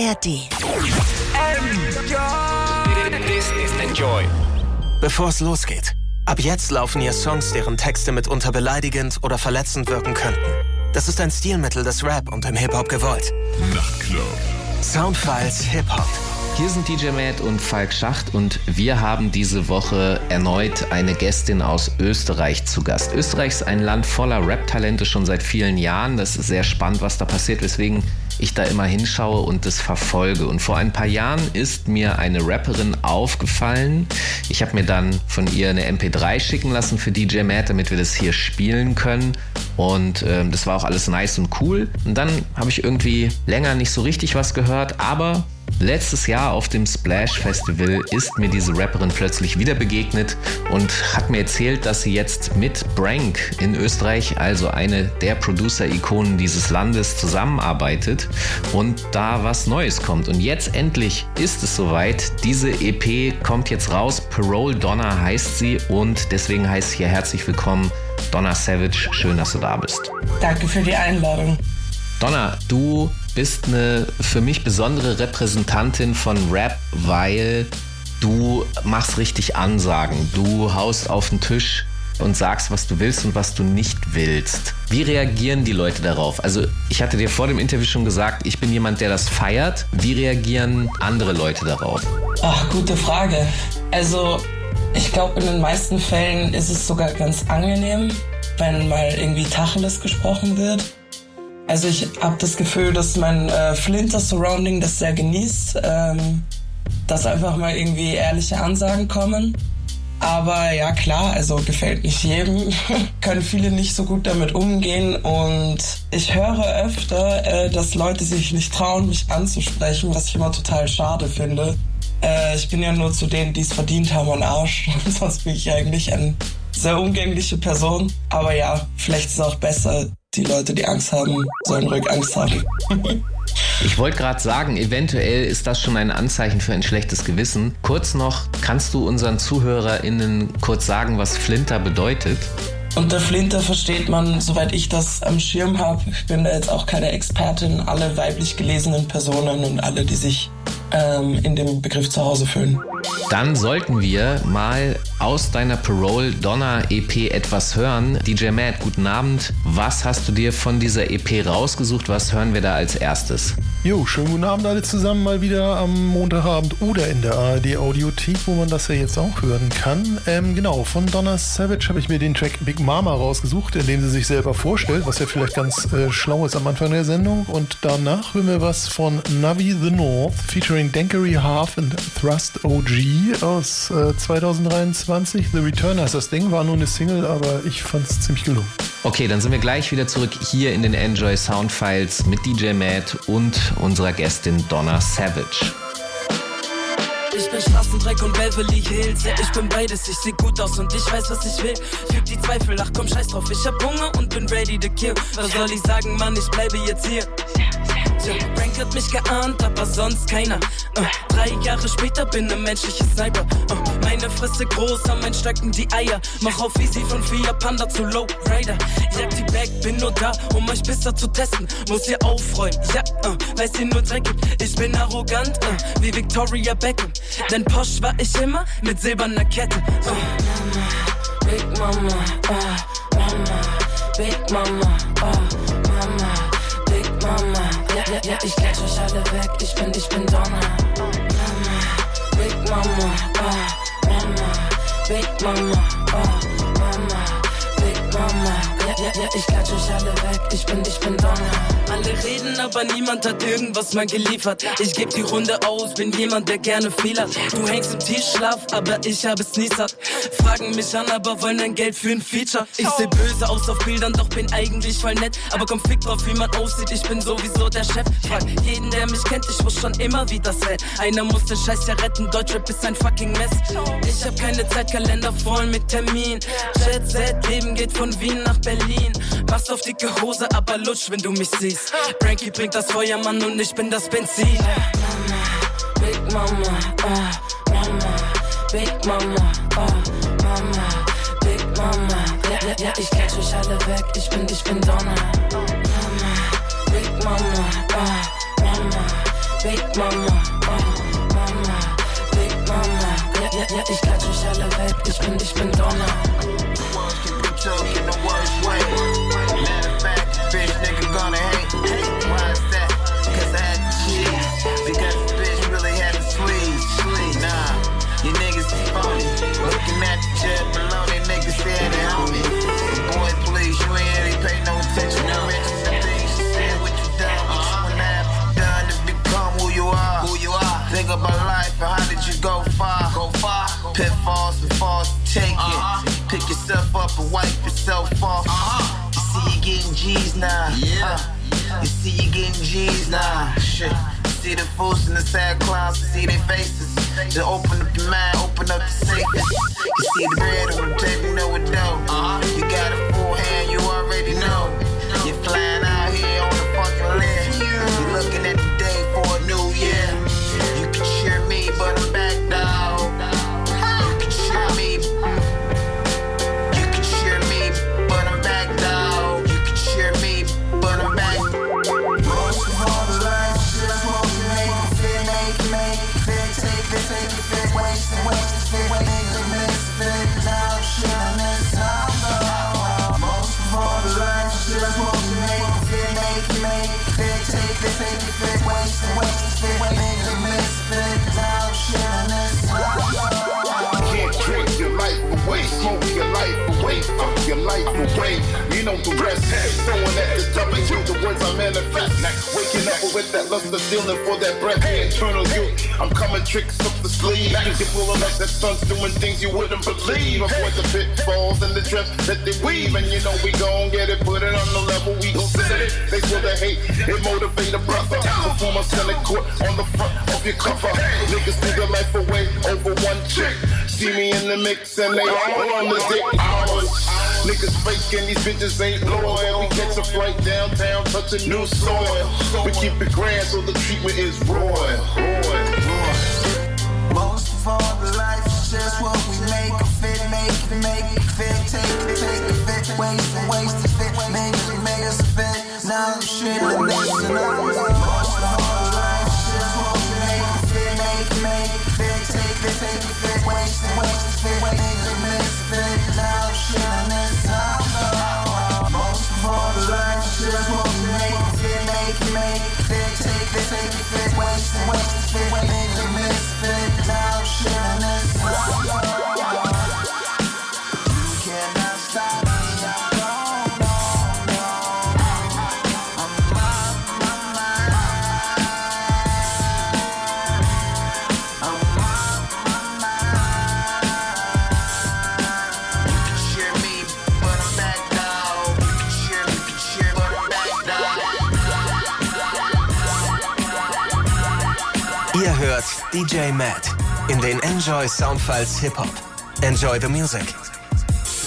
ARD. Enjoy. Bevor es losgeht, ab jetzt laufen hier Songs, deren Texte mitunter beleidigend oder verletzend wirken könnten. Das ist ein Stilmittel des Rap und im Hip-Hop gewollt. Nachtclub. Soundfiles Hip-Hop. Hier sind DJ Matt und Falk Schacht und wir haben diese Woche erneut eine Gästin aus Österreich zu Gast. Österreich ist ein Land voller Rap-Talente schon seit vielen Jahren. Das ist sehr spannend, was da passiert, weswegen ich da immer hinschaue und das verfolge. Und vor ein paar Jahren ist mir eine Rapperin aufgefallen. Ich habe mir dann von ihr eine MP3 schicken lassen für DJ Matt, damit wir das hier spielen können. Und ähm, das war auch alles nice und cool. Und dann habe ich irgendwie länger nicht so richtig was gehört, aber Letztes Jahr auf dem Splash Festival ist mir diese Rapperin plötzlich wieder begegnet und hat mir erzählt, dass sie jetzt mit Brank in Österreich, also eine der Producer-Ikonen dieses Landes, zusammenarbeitet und da was Neues kommt. Und jetzt endlich ist es soweit. Diese EP kommt jetzt raus. Parole Donna heißt sie und deswegen heißt hier herzlich willkommen Donna Savage. Schön, dass du da bist. Danke für die Einladung. Donna, du bist eine für mich besondere Repräsentantin von Rap, weil du machst richtig Ansagen. Du haust auf den Tisch und sagst, was du willst und was du nicht willst. Wie reagieren die Leute darauf? Also ich hatte dir vor dem Interview schon gesagt, ich bin jemand, der das feiert. Wie reagieren andere Leute darauf? Ach, gute Frage. Also ich glaube, in den meisten Fällen ist es sogar ganz angenehm, wenn mal irgendwie Tacheles gesprochen wird. Also ich habe das Gefühl, dass mein äh, Flinter-Surrounding das sehr genießt, ähm, dass einfach mal irgendwie ehrliche Ansagen kommen. Aber ja klar, also gefällt nicht jedem, können viele nicht so gut damit umgehen und ich höre öfter, äh, dass Leute sich nicht trauen, mich anzusprechen, was ich immer total schade finde. Äh, ich bin ja nur zu denen, die es verdient haben, ein Arsch, sonst bin ich eigentlich eine sehr umgängliche Person. Aber ja, vielleicht ist es auch besser, die Leute, die Angst haben, sollen ruhig Angst haben. Ich wollte gerade sagen, eventuell ist das schon ein Anzeichen für ein schlechtes Gewissen. Kurz noch, kannst du unseren ZuhörerInnen kurz sagen, was Flinter bedeutet? Unter Flinter versteht man, soweit ich das am Schirm habe, ich bin da jetzt auch keine Expertin, alle weiblich gelesenen Personen und alle, die sich ähm, in dem Begriff zu Hause fühlen. Dann sollten wir mal aus deiner Parole Donna EP etwas hören. DJ Matt, guten Abend. Was hast du dir von dieser EP rausgesucht? Was hören wir da als erstes? Jo, schönen guten Abend alle zusammen mal wieder am Montagabend oder in der ARD Audiothek, wo man das ja jetzt auch hören kann. Ähm, genau, von Donna Savage habe ich mir den Track Big Mama rausgesucht, in dem sie sich selber vorstellt, was ja vielleicht ganz äh, schlau ist am Anfang der Sendung. Und danach hören wir was von Navi the North featuring Dankery Half and Thrust OG aus äh, 2023. The Return heißt das Ding, war nur eine Single, aber ich fand es ziemlich gelungen. Okay, dann sind wir gleich wieder zurück hier in den Enjoy Soundfiles mit DJ Matt und unserer Gästin Donna Savage. Ich bin Straßendreck und Beverly Hills. Ja, ich bin beides, ich seh gut aus und ich weiß, was ich will. Füg die Zweifel, ach komm, scheiß drauf. Ich hab Hunger und bin ready to kill. Was soll ich sagen, Mann, ich bleibe jetzt hier. Tja, Frank hat mich geahnt, aber sonst keiner. Uh, drei Jahre später bin ne menschliche Sniper. Uh, meine Fresse groß, an mein Stöcken die Eier. Mach auf easy von Fiat Panda zu Low Rider. Jag die Back, bin nur da, um euch besser zu testen. Muss ihr aufräumen, ja, uh, weiß ihr nur Dreck gibt. Ich bin arrogant, uh, wie Victoria Beckham. Denn Posch war ich immer mit silberner Kette. Uh. Mama, Big Mama, uh, Mama, Big Mama, uh, Mama, Big Mama. Ja, ja, ich catch euch alle weg, ich bin, ich bin Donner. Mama, Big Mama, oh, Mama, Big Mama, oh, Ja, ja, ich catch euch alle weg, ich bin, ich bin Donner. Alle reden, aber niemand hat irgendwas mal geliefert. Ich geb die Runde aus, bin jemand, der gerne viel hat. Du hängst im Tiefschlaf, aber ich habe es nie satt. Fragen mich an, aber wollen dein Geld für ein Feature. Ich seh böse aus auf Bildern, doch bin eigentlich voll nett. Aber komm, fick drauf, wie man aussieht, ich bin sowieso der Chef. Frag jeden, der mich kennt, ich wusste schon immer, wie das hält. Einer muss den Scheiß ja retten, Deutschrap ist ein fucking Mess. Ich hab keine Zeitkalender voll mit Termin. Jet Set, Leben geht von Wien nach Berlin. Machst auf dicke Hose, aber lutsch, wenn du mich siehst. Frankie bringt das Feuer, Mann, und ich bin das Benzin. Mama, Big Mama, oh, Mama, Big Mama, oh, Mama, Big Mama. Ja, ja, ja, ich catch euch alle weg, ich bin, ich bin Donner. Mama, Big Mama, oh, Mama, Big Mama, oh Mama, Big Mama. Ja, ja, ja, ich klatsch euch alle weg, ich bin, ich bin Donner. Court on the front of your cover. Niggas threw their life away over one chick. See me in the mix and they all on the dick hours. Niggas faking, these bitches ain't loyal. We catch a flight downtown, touch a new soil. We keep it grand, so the treatment is royal. Most of all the life is just what we make it fit, make it, make it fit, take it, take it, fit, waste it, waste it, fit, make it, make us fit. Now I'm shit I'm Most of fit, take it, take it, fit, waste it, waste it, fit, make it, make hört DJ Matt in den Enjoy Soundfiles Hip Hop. Enjoy the music.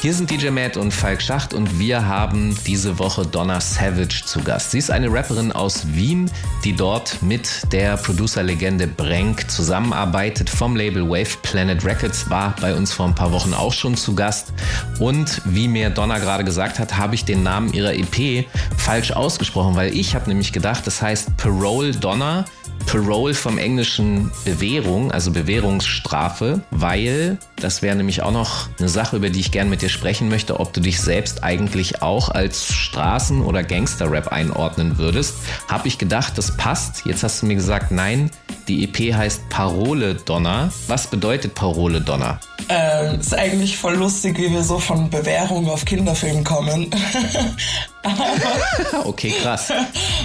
Hier sind DJ Matt und Falk Schacht und wir haben diese Woche Donna Savage zu Gast. Sie ist eine Rapperin aus Wien, die dort mit der Producer-Legende Brenk zusammenarbeitet vom Label Wave Planet Records, war bei uns vor ein paar Wochen auch schon zu Gast. Und wie mir Donna gerade gesagt hat, habe ich den Namen ihrer EP falsch ausgesprochen, weil ich habe nämlich gedacht, das heißt Parole Donna. Parole vom englischen Bewährung, also Bewährungsstrafe, weil das wäre nämlich auch noch eine Sache, über die ich gerne mit dir sprechen möchte, ob du dich selbst eigentlich auch als Straßen- oder Gangster-Rap einordnen würdest. Habe ich gedacht, das passt. Jetzt hast du mir gesagt, nein, die EP heißt Parole Donner. Was bedeutet Parole Donner? Ähm, ist eigentlich voll lustig, wie wir so von Bewährung auf Kinderfilm kommen. okay, krass.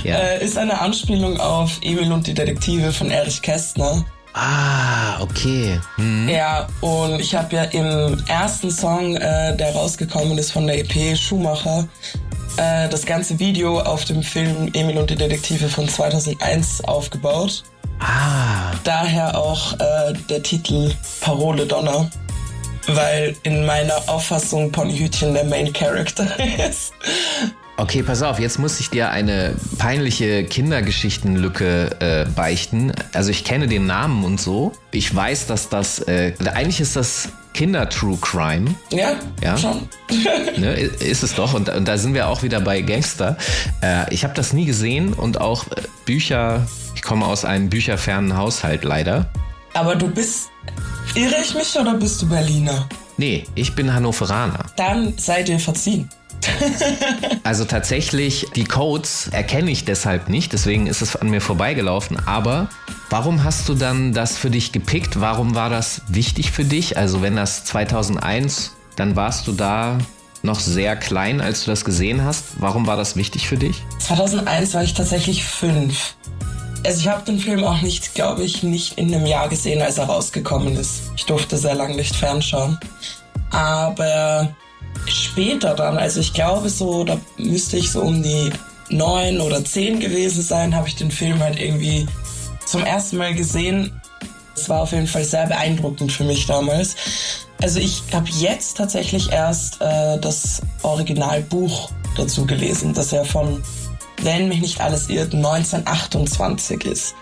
Ja. Äh, ist eine Anspielung auf Emil und die Detektive von Erich Kästner. Ah, okay. Hm. Ja, und ich habe ja im ersten Song, äh, der rausgekommen ist von der EP Schumacher, äh, das ganze Video auf dem Film Emil und die Detektive von 2001 aufgebaut. Ah, Daher auch äh, der Titel Parole Donner, weil in meiner Auffassung Ponyhütchen der Main Character ist. Okay, pass auf, jetzt muss ich dir eine peinliche Kindergeschichtenlücke äh, beichten. Also ich kenne den Namen und so. Ich weiß, dass das, äh, eigentlich ist das Kinder-True Crime. Ja, Ja. schon. Ne, ist es doch. Und, und da sind wir auch wieder bei Gangster. Äh, ich habe das nie gesehen und auch äh, Bücher Ich komme aus einem bücherfernen Haushalt leider. Aber du bist. Irre ich mich oder bist du Berliner? Nee, ich bin Hannoveraner. Dann seid ihr verziehen. also tatsächlich, die Codes erkenne ich deshalb nicht, deswegen ist es an mir vorbeigelaufen. Aber warum hast du dann das für dich gepickt? Warum war das wichtig für dich? Also wenn das 2001, dann warst du da noch sehr klein, als du das gesehen hast. Warum war das wichtig für dich? 2001 war ich tatsächlich fünf. Also ich habe den Film auch nicht, glaube ich, nicht in einem Jahr gesehen, als er rausgekommen ist. Ich durfte sehr lange nicht fernschauen. Aber später dann, also ich glaube so, da müsste ich so um die neun oder zehn gewesen sein, habe ich den Film halt irgendwie zum ersten Mal gesehen. Es war auf jeden Fall sehr beeindruckend für mich damals. Also ich habe jetzt tatsächlich erst äh, das Originalbuch dazu gelesen, das ja von, wenn mich nicht alles irrt, 1928 ist.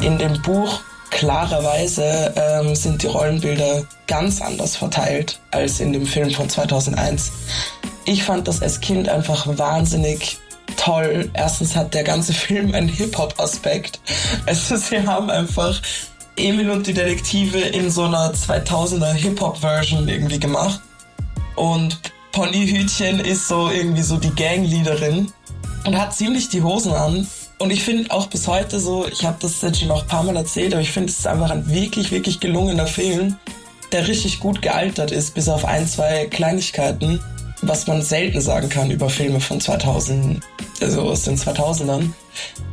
In dem Buch klarerweise ähm, sind die Rollenbilder ganz anders verteilt als in dem Film von 2001. Ich fand das als Kind einfach wahnsinnig toll. Erstens hat der ganze Film einen Hip-Hop-Aspekt. Also sie haben einfach Emil und die Detektive in so einer 2000er Hip-Hop-Version irgendwie gemacht. Und Ponyhütchen ist so irgendwie so die Gangleaderin und hat ziemlich die Hosen an. Und ich finde auch bis heute so, ich habe das jetzt schon noch ein paar Mal erzählt, aber ich finde es ist einfach ein wirklich, wirklich gelungener Film, der richtig gut gealtert ist, bis auf ein, zwei Kleinigkeiten, was man selten sagen kann über Filme von 2000, also aus den 2000ern.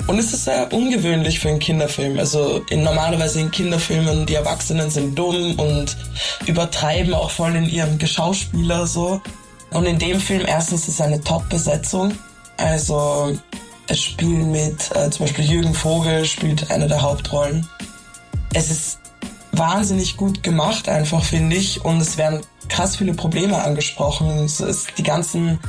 Und es ist sehr ungewöhnlich für einen Kinderfilm. Also in, normalerweise in Kinderfilmen, die Erwachsenen sind dumm und übertreiben auch voll in ihrem Geschauspieler so. Und in dem Film erstens ist es eine Top-Besetzung. Also es spielen mit, äh, zum Beispiel Jürgen Vogel spielt eine der Hauptrollen. Es ist wahnsinnig gut gemacht, einfach finde ich. Und es werden krass viele Probleme angesprochen. Es ist, die ganzen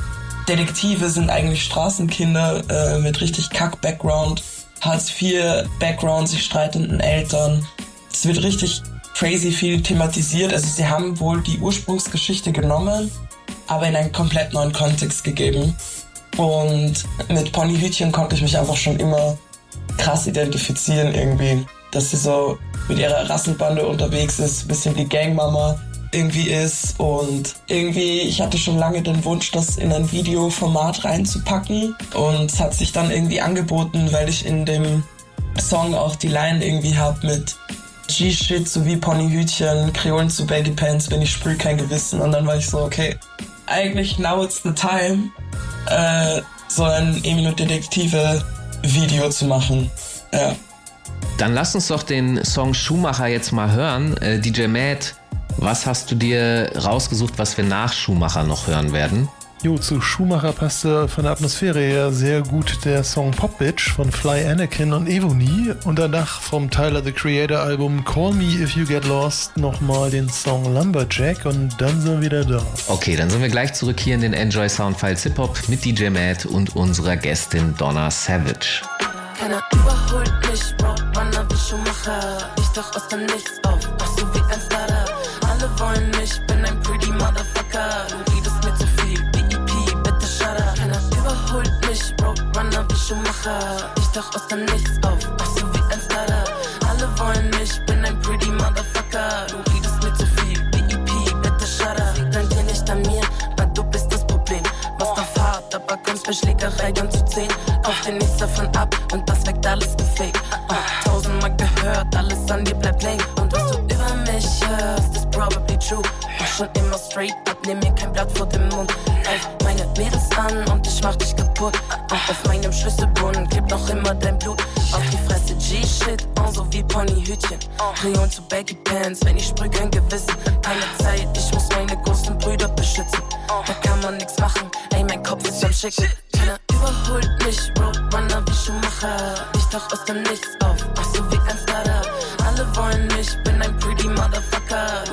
Detektive sind eigentlich Straßenkinder äh, mit richtig Kack-Background, Hartz-IV-Background, sich streitenden Eltern. Es wird richtig crazy viel thematisiert. Also sie haben wohl die Ursprungsgeschichte genommen, aber in einen komplett neuen Kontext gegeben. Und mit Ponyhütchen konnte ich mich einfach schon immer krass identifizieren irgendwie. Dass sie so mit ihrer Rassenbande unterwegs ist, ein bisschen die Gangmama irgendwie ist. Und irgendwie, ich hatte schon lange den Wunsch, das in ein Videoformat reinzupacken. Und es hat sich dann irgendwie angeboten, weil ich in dem Song auch die Line irgendwie hab mit G-Shit sowie Ponyhütchen, Kreolen zu Baggy Pants, wenn ich sprüh kein Gewissen. Und dann war ich so, okay, eigentlich now it's the time, äh, so ein Emil Detektive Video zu machen. Ja. Dann lass uns doch den Song Schumacher jetzt mal hören. Äh, DJ Matt was hast du dir rausgesucht, was wir nach Schumacher noch hören werden? Jo, zu Schumacher passte von der Atmosphäre her sehr gut der Song Pop Bitch von Fly Anakin und Evony und danach vom Tyler the Creator Album Call Me If You Get Lost nochmal den Song Lumberjack und dann sind wir wieder da. Okay, dann sind wir gleich zurück hier in den Enjoy Soundfiles Hip Hop mit DJ Matt und unserer Gästin Donna Savage. Keiner überholt mich, Roadrunner wie Schumacher. Ich tauch aus dem Nichts auf, ach so wie ein Starter alle wollen mich, bin ein pretty Motherfucker. Schumacher. Ich tauch aus dem Nichts auf, ach so wie ein Starter. Alle wollen mich, bin ein pretty Motherfucker. Du redest mir zu viel, BEP, bitte shut up. Liegt an dir nicht an mir, weil du bist das Problem. Machst auf hart, aber kommst bei Schlägerei ganz zu zehn. Kauf dir nichts davon ab und das weckt alles gefaked. Uh, tausendmal gehört, alles an dir bleibt lame. Und was du über mich hörst, probably true. War schon immer straight up, nehm mir kein Blatt vor dem Mund. Meine Mädels an und ich mach dich kaputt. Und auf meinem Schlüsselbund klebt noch immer dein Blut. Auf die Fresse G-Shit, on so wie Ponyhütchen. Kreon zu Baggy Pants, wenn ich sprüh kein Gewissen. Keine Zeit, ich muss meine großen Brüder beschützen. Da kann man nix machen, ey, mein Kopf ist am Schicken. Keiner überholt mich, Roadrunner wie Schumacher. Ich tauch aus dem Nichts auf, ach so wie ein Starter. Alle wollen mich, bin ein pretty Motherfucker.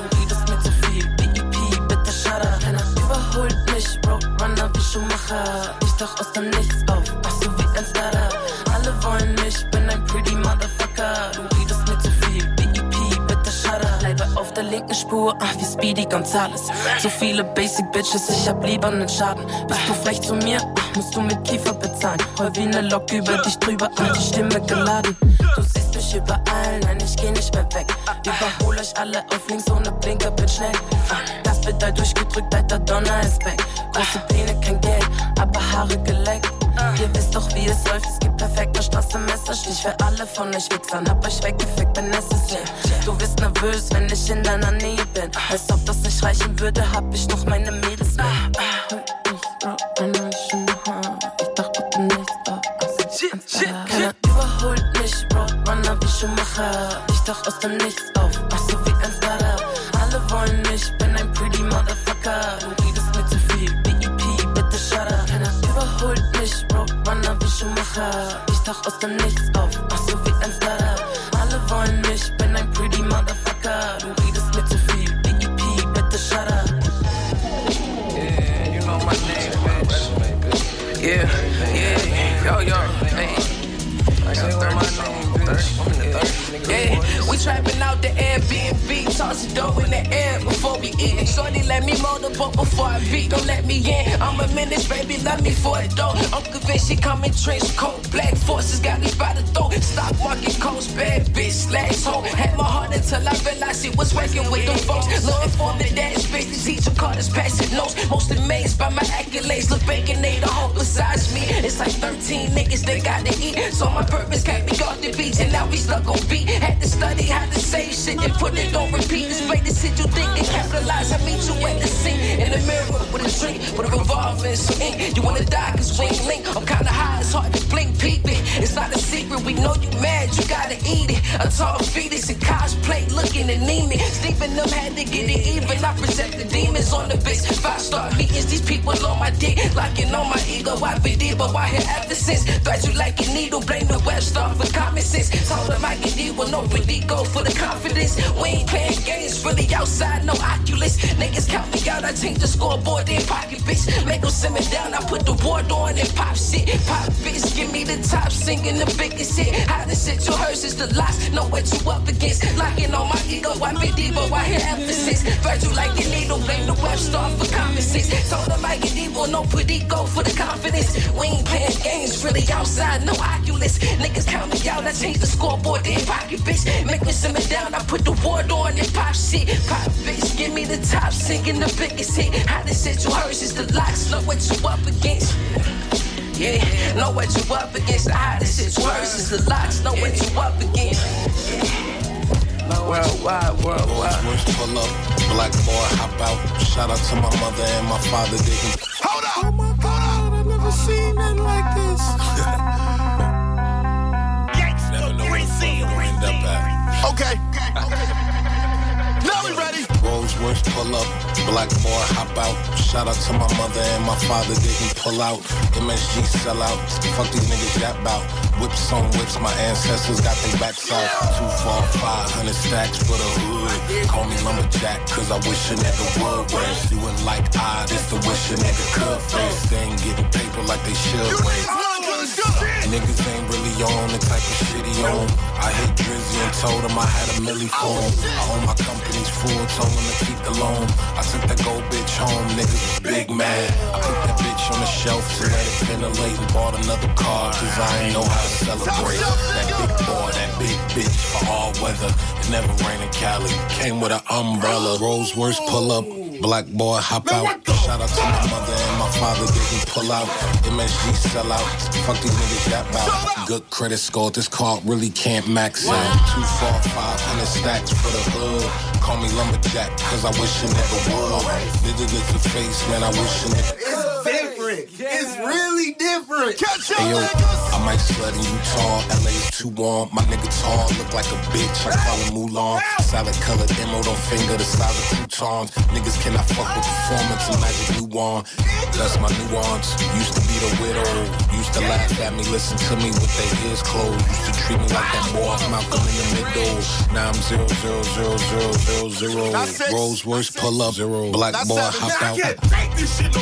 Schumacher. Ich tauch aus dem Nichts auf, ach so wie ein Starter. Alle wollen mich, bin ein pretty Motherfucker. Du redest mir zu viel, BEP, bitte up. Bleibe auf der linken Spur, ach wie Speedy Gonzales. So viele Basic Bitches, ich hab lieber nen Schaden. Bist du frech zu mir, ach, musst du mit Kiefer bezahlen. Heul wie ne Lok über dich drüber, ach, die Stimme geladen. Du siehst mich überall, nein, ich geh nicht mehr weg. Überhol euch alle auf links ohne Blinker, bitch, schnell. Ah, das bedeutet durchgedrückt, alter Donner ist weg. Große Pläne, kein Geld, aber Haare geleckt. Ihr wisst doch, wie es läuft. Es gibt perfekte Straße, Messerstich für alle von euch Wichsern. Hab euch weggefickt, bin necessary. Du bist nervös, wenn ich in deiner Nähe bin. Als ob das nicht reichen würde, hab ich noch meine Mädels mit. Ich dachte, du nichts, Keiner überholt mich, Bro, Runner wie Schumacher. Ich tauch aus dem Nichts auf, ach so wie ein Starter. Alle wollen mich, bin ein pretty Motherfucker. Überholt mich, Bro, Runner wie Schumacher. Ich tauch aus dem Nichts auf, ach so wie ein Starter. Alle wollen mich, bin ein pretty Motherfucker. Du redest mir zu viel, Shorty let me motorboat before I beat, don't let me in. I'm a menace, baby, love me for it though. I'm convinced she come in trench coat, black forces got me by the throat. Stock market coast, bad bitch, slash hoe. Had my heart until I realized it was working with them folks. Looking for the dance, space to teach her carders, passing notes. Most amazed by my accolades, look bacon, they the hope besides me. It's like 13 niggas they got to eat, so my purpose kept me off the beach, and now we stuck on beat. Had to study how to say shit and put it on repeat. This way the shit you think and capitalize. I meet you at the in the mirror with a drink, with a revolver and some ink. You wanna die cause we ain't link. I'm kinda high, it's hard to blink, peep it. It's not a secret, we know you mad, you gotta eat it. A tall fetus and cosplay looking anemic. Sleeping them had to get it even. I present the demons on the base. Five star meetings, these people on my dick, locking on my ego. I been deep, but why here ever since? Threat you like a needle, blame the web star for common sense. Told them I can deal with no go for the confidence. We ain't playing games, really outside, no Oculus. Niggas count me out, I change the scoreboard, then pocket bitch. Make them simmer down, I put the war on and pop shit. Pop bitch, give me the top, singing the biggest hit. How the shit you heard is the loss, know what you up against. Locking on my ego, I deep, but why here emphasis? Virgil like a needle, blame the web star for common sense. Told them I get evil, no pretty go for the confidence. We ain't playing games, really outside, no Oculus. Niggas count me out, I change the scoreboard, then pocket bitch. Make me simmer down, I put the war on and pop shit. Pop bitch, give me the top, singing the biggest hit. How the shit you heard is the locks, know what you up against. Yeah, know what you up against. The hottest shit you heard is the locks, know what you up against. Worldwide, worldwide. Pull up, black boy hop out. Shout out to my mother and my father didn't. Hold up! Oh my god, I've never seen nothing like this. Never know where the fuck we gonna end up at. Okay. Now worst pull up, black boy hop out. Shout out to my mother and my father didn't pull out. MSG sell out. Fuck these niggas yap out. Whips on whips, my ancestors got their backs out. Five hundred stacks for the hood. Call me lumberjack, cause I wish a nigga would. Whereas you wouldn't like I, this the wish a nigga could face. They ain't getting paper like they should. Niggas ain't really on the type of shit he on. I hit Drizzy and told him I had a milli for him. I own my company's full, told him to keep the loan. I took that gold bitch home, niggas was big mad. I put that bitch on the shelf to let it ventilate and bought another car, cause I ain't know how to celebrate. That big boy, that big bitch for all weather. It never rained in Cali, came with an umbrella. Rolls worst pull up, black boy hop out. Shout out to my mother and my father didn't pull out. MSG sell out. Fuck these niggas that out. Good credit score, this card really can't max out. Two, four, five hundred stacks for the hood. Call me lumberjack, cause I wish a nigga would. Nigga get the face, man, I wish a nigga It's different. It's really different. Catch Hey yo, I might slut in Utah, is too warm. My nigga tall, look like a bitch. I call him Mulan. Solid color colored don't finger, the size of croutons. Niggas cannot fuck with performance and magic new one. That's my nuance. Used to be the widow. Used to laugh at me, listen to me with their ears closed. Used to treat me like that boy off Malcolm in the middle. Now I'm zero zero zero zero zero zero. That's it. Rolls worst pull up zero. Black That's boy it. hop I out. can't take this shit no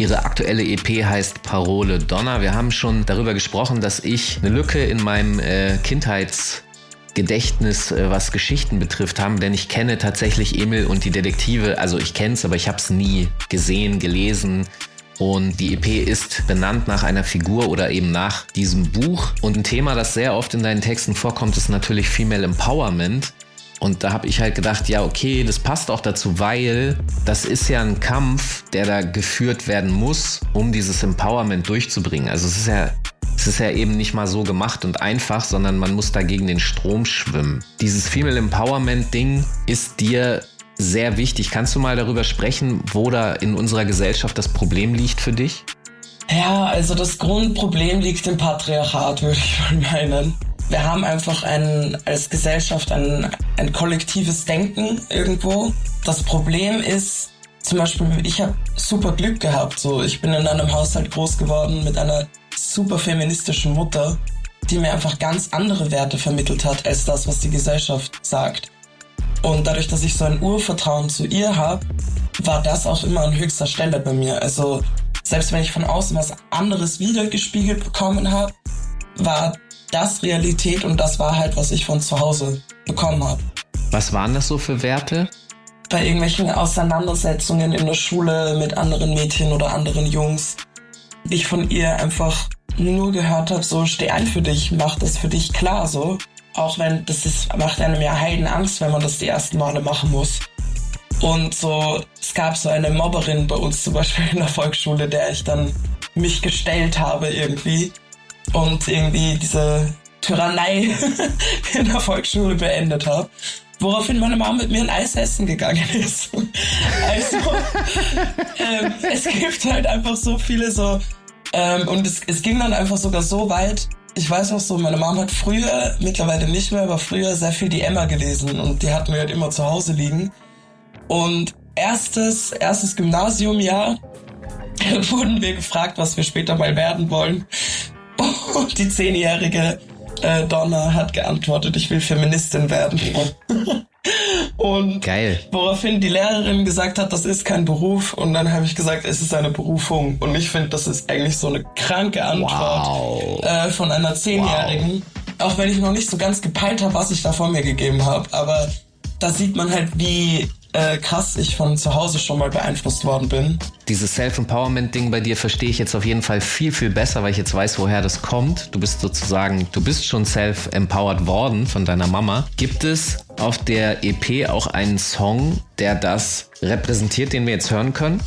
ihre aktuelle EP heißt Parole Donna. Wir haben schon darüber gesprochen, dass ich eine Lücke in meinem äh, Kindheitsgedächtnis, äh, was Geschichten betrifft, haben, denn ich kenne tatsächlich Emil und die Detektive. Also ich kenne es, aber ich habe es nie gesehen, gelesen. Und die EP ist benannt nach einer Figur oder eben nach diesem Buch. Und ein Thema, das sehr oft in deinen Texten vorkommt, ist natürlich Female Empowerment. Und da habe ich halt gedacht, ja, okay, das passt auch dazu, weil das ist ja ein Kampf, der da geführt werden muss, um dieses Empowerment durchzubringen. Also es ist ja es ist ja eben nicht mal so gemacht und einfach, sondern man muss da gegen den Strom schwimmen. Dieses Female Empowerment Ding ist dir sehr wichtig. Kannst du mal darüber sprechen, wo da in unserer Gesellschaft das Problem liegt für dich? Ja, also das Grundproblem liegt im Patriarchat, würde ich mal meinen. Wir haben einfach ein, als Gesellschaft ein, ein kollektives Denken irgendwo. Das Problem ist, zum Beispiel, ich habe super Glück gehabt. So, ich bin in einem Haushalt groß geworden mit einer super feministischen Mutter, die mir einfach ganz andere Werte vermittelt hat als das, was die Gesellschaft sagt. Und dadurch, dass ich so ein Urvertrauen zu ihr habe, war das auch immer an höchster Stelle bei mir. Also selbst wenn ich von außen was anderes wiedergespiegelt bekommen habe, war das Realität und das war halt, was ich von zu Hause bekommen habe. Was waren das so für Werte? Bei irgendwelchen Auseinandersetzungen in der Schule mit anderen Mädchen oder anderen Jungs, ich von ihr einfach nur gehört habe, so steh ein für dich, mach das für dich klar so. Auch wenn das ist, macht einem ja Heiden Angst, wenn man das die ersten Male machen muss. Und so, es gab so eine Mobberin bei uns zum Beispiel in der Volksschule, der ich dann mich gestellt habe irgendwie und irgendwie diese Tyrannei in der Volksschule beendet habe. Woraufhin meine Mama mit mir ein Eis essen gegangen ist. also, ähm, es gibt halt einfach so viele so, ähm, und es, es ging dann einfach sogar so weit, ich weiß noch so, meine Mom hat früher, mittlerweile nicht mehr, aber früher sehr viel die Emma gelesen und die hatten wir halt immer zu Hause liegen. Und erstes, erstes Gymnasiumjahr wurden wir gefragt, was wir später mal werden wollen. Und die zehnjährige äh, Donna hat geantwortet, ich will Feministin werden. Und Geil. woraufhin die Lehrerin gesagt hat, das ist kein Beruf. Und dann habe ich gesagt, es ist eine Berufung. Und ich finde, das ist eigentlich so eine kranke Antwort Wow. äh, von einer Zehnjährigen. Auch wenn ich noch nicht so ganz gepeilt habe, was ich da von mir gegeben habe. Aber da sieht man halt, wie äh, krass ich von zu Hause schon mal beeinflusst worden bin. Dieses Self-Empowerment-Ding bei dir verstehe ich jetzt auf jeden Fall viel, viel besser, weil ich jetzt weiß, woher das kommt. Du bist sozusagen, du bist schon self-empowered worden von deiner Mama. Gibt es auf der EP auch einen Song, der das repräsentiert, den wir jetzt hören können?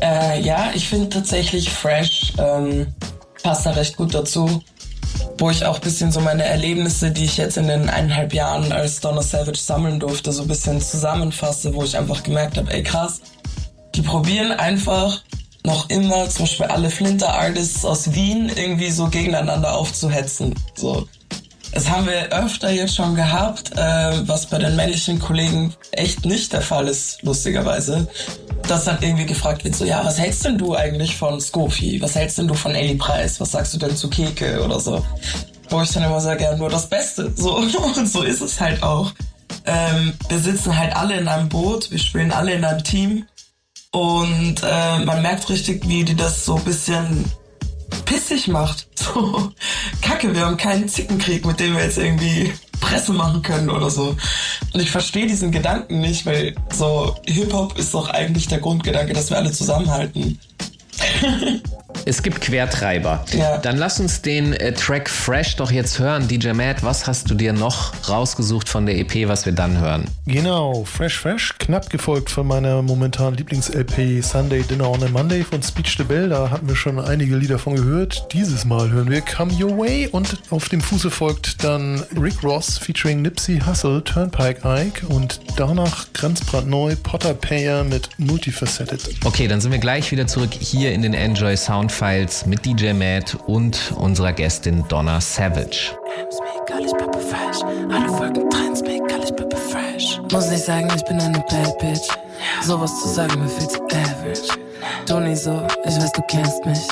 Äh, ja, ich finde tatsächlich Fresh ähm, passt da recht gut dazu. Wo ich auch bisschen so meine Erlebnisse, die ich jetzt in den eineinhalb Jahren als Donna Savage sammeln durfte, so ein bisschen zusammenfasse, wo ich einfach gemerkt habe, ey krass, die probieren einfach noch immer zum Beispiel alle Flinter-Artists aus Wien irgendwie so gegeneinander aufzuhetzen. So. Das haben wir öfter jetzt schon gehabt, äh, was bei den männlichen Kollegen echt nicht der Fall ist, lustigerweise. Dass dann irgendwie gefragt wird, so, ja, was hältst denn du eigentlich von Skofi? Was hältst denn du von Ellie Preis? Was sagst du denn zu Keke oder so? Wo ich dann immer sage, ja, nur das Beste. So, und so ist es halt auch. Ähm, wir sitzen halt alle in einem Boot, wir spielen alle in einem Team. Und äh, man merkt richtig, wie die das so ein bisschen pissig macht. So, kacke, wir haben keinen Zickenkrieg, mit dem wir jetzt irgendwie Presse machen können oder so. Und ich verstehe diesen Gedanken nicht, weil so Hip-Hop ist doch eigentlich der Grundgedanke, dass wir alle zusammenhalten. Es gibt Quertreiber. Ja. Dann lass uns den äh, Track Fresh doch jetzt hören. DJ Matt, was hast du dir noch rausgesucht von der EP, was wir dann hören? Genau, Fresh Fresh, knapp gefolgt von meiner momentanen Lieblings-LP Sunday Dinner on a Monday von Speech the Bell. Da hatten wir schon einige Lieder von gehört. Dieses Mal hören wir Come Your Way und auf dem Fuße folgt dann Rick Ross featuring Nipsey Hussle, Turnpike Ike und danach grenzbrandneu Potter Payer mit Multifaceted. Okay, dann sind wir gleich wieder zurück hier in den Enjoy Soundfiles mit DJ Matt und unserer Gästin Donna Savage. Muss nicht sagen, ich bin eine Bad Bitch. Sowas zu sagen mir viel zu average. Du nie so, ich weiß, du kennst mich.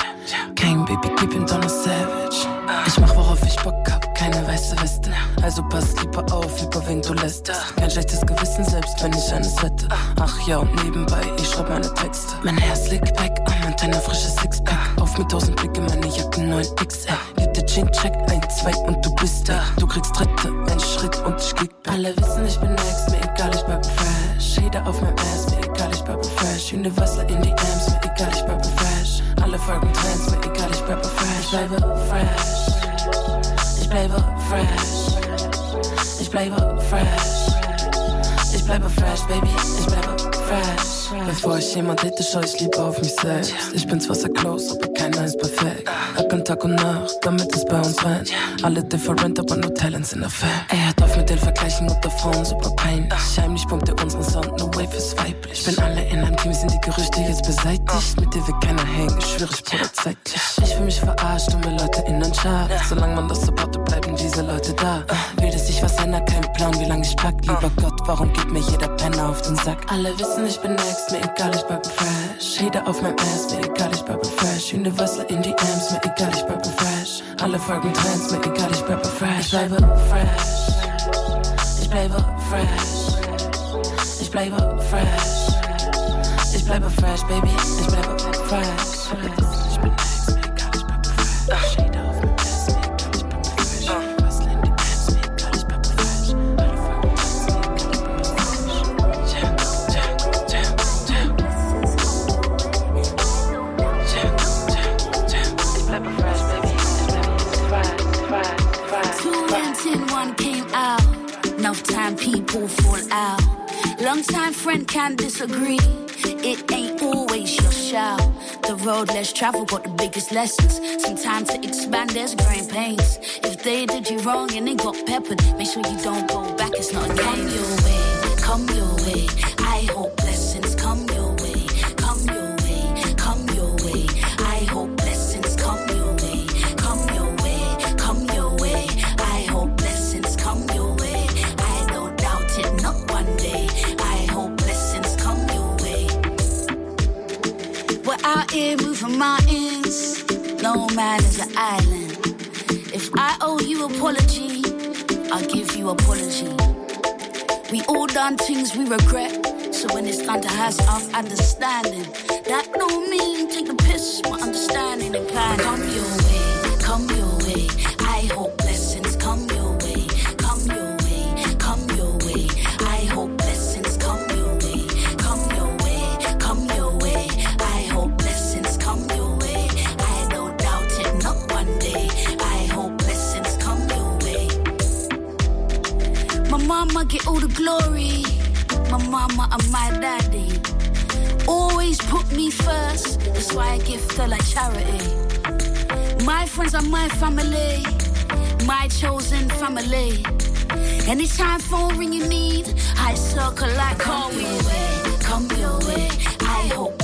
King Baby, gib ihm Donna Savage. Ich mach, worauf ich Bock hab. Weiße Weste. Also pass lieber auf, über wen du lässt. Kein schlechtes Gewissen, selbst wenn ich eines hätte. Ach ja, und nebenbei, ich schreib meine Texte. Mein Herz liegt back, am Antenne frisches Sixpack. Auf mit tausend Blicke, meine Jacke 9 XR. Gib dir Chain Check, ein, zwei und du bist da. Du kriegst dritte, ein Schritt und ich kick back. Alle wissen, ich bin next, mir egal, ich bleib fresh. Jeder auf meinem Ass, mir egal, ich bleib fresh. Universal in die Amps, mir egal, ich bleib fresh. Alle folgen Trends, mir egal, ich bleib fresh. Ich bleibe fresh. Bleibe fresh. Ich bleibe fresh. Ich bleibe fresh, baby. Ich bleibe fresh. Bevor ich jemand hätte, schau ich lieber auf mich selbst. Ich bin zwar sehr close, aber keiner ist perfekt. Hacken Tag und Nacht, damit es bei uns rennt. Alle different, aber nur Talents in der Fan. Er hat auf mit den Vergleichen unter Frauen super peinlich. Heimlich pumpt er unseren Sound, no wave ist weiblich. Bin alle in einem Team, sind die Gerüchte jetzt beseitigt. Mit dir will keiner hängen, ich ich bruder zeitlich. Ich fühl mich verarscht und will Leute in den Chart. Solange man das supportet, bleiben diese Leute da. Sich was ändern, kein Plan, wie lange ich pack. Lieber Gott, warum geht mir jeder Penner auf den Sack? Alle wissen, ich bin next, mir egal, ich bleibe fresh. Hater auf meinem Ass, mir egal, ich bleibe fresh. Universal in die Amps, mir egal, ich bleibe fresh. Alle folgen Trends, mir egal, ich bleibe fresh. Ich bleibe fresh. Ich bleibe fresh. Ich bleibe fresh. Ich bleibe fresh, baby. Ich bleibe fresh. Got the biggest lessons. Sometimes to expand, there's growing pains. If they did you wrong and they got peppered, make sure you don't go back. It's not a game. Come your way, come your way. I hope blessings come your way, come your way, come your way. I hope blessings come your way, come your way, come your way. I hope blessings come your way. I don't doubt it, not one day. I hope blessings come your way. We're out here mountains. No man is an island. If I owe you apology, I'll give you apology. We all done things we regret. So when it's time to have some understanding, that don't mean take the piss. My understanding and plan. Come your all the glory. My mama and my daddy always put me first. That's why I give her like charity. My friends are my family, my chosen family. Anytime phone ring you need, I circle like always. Come your way. I hope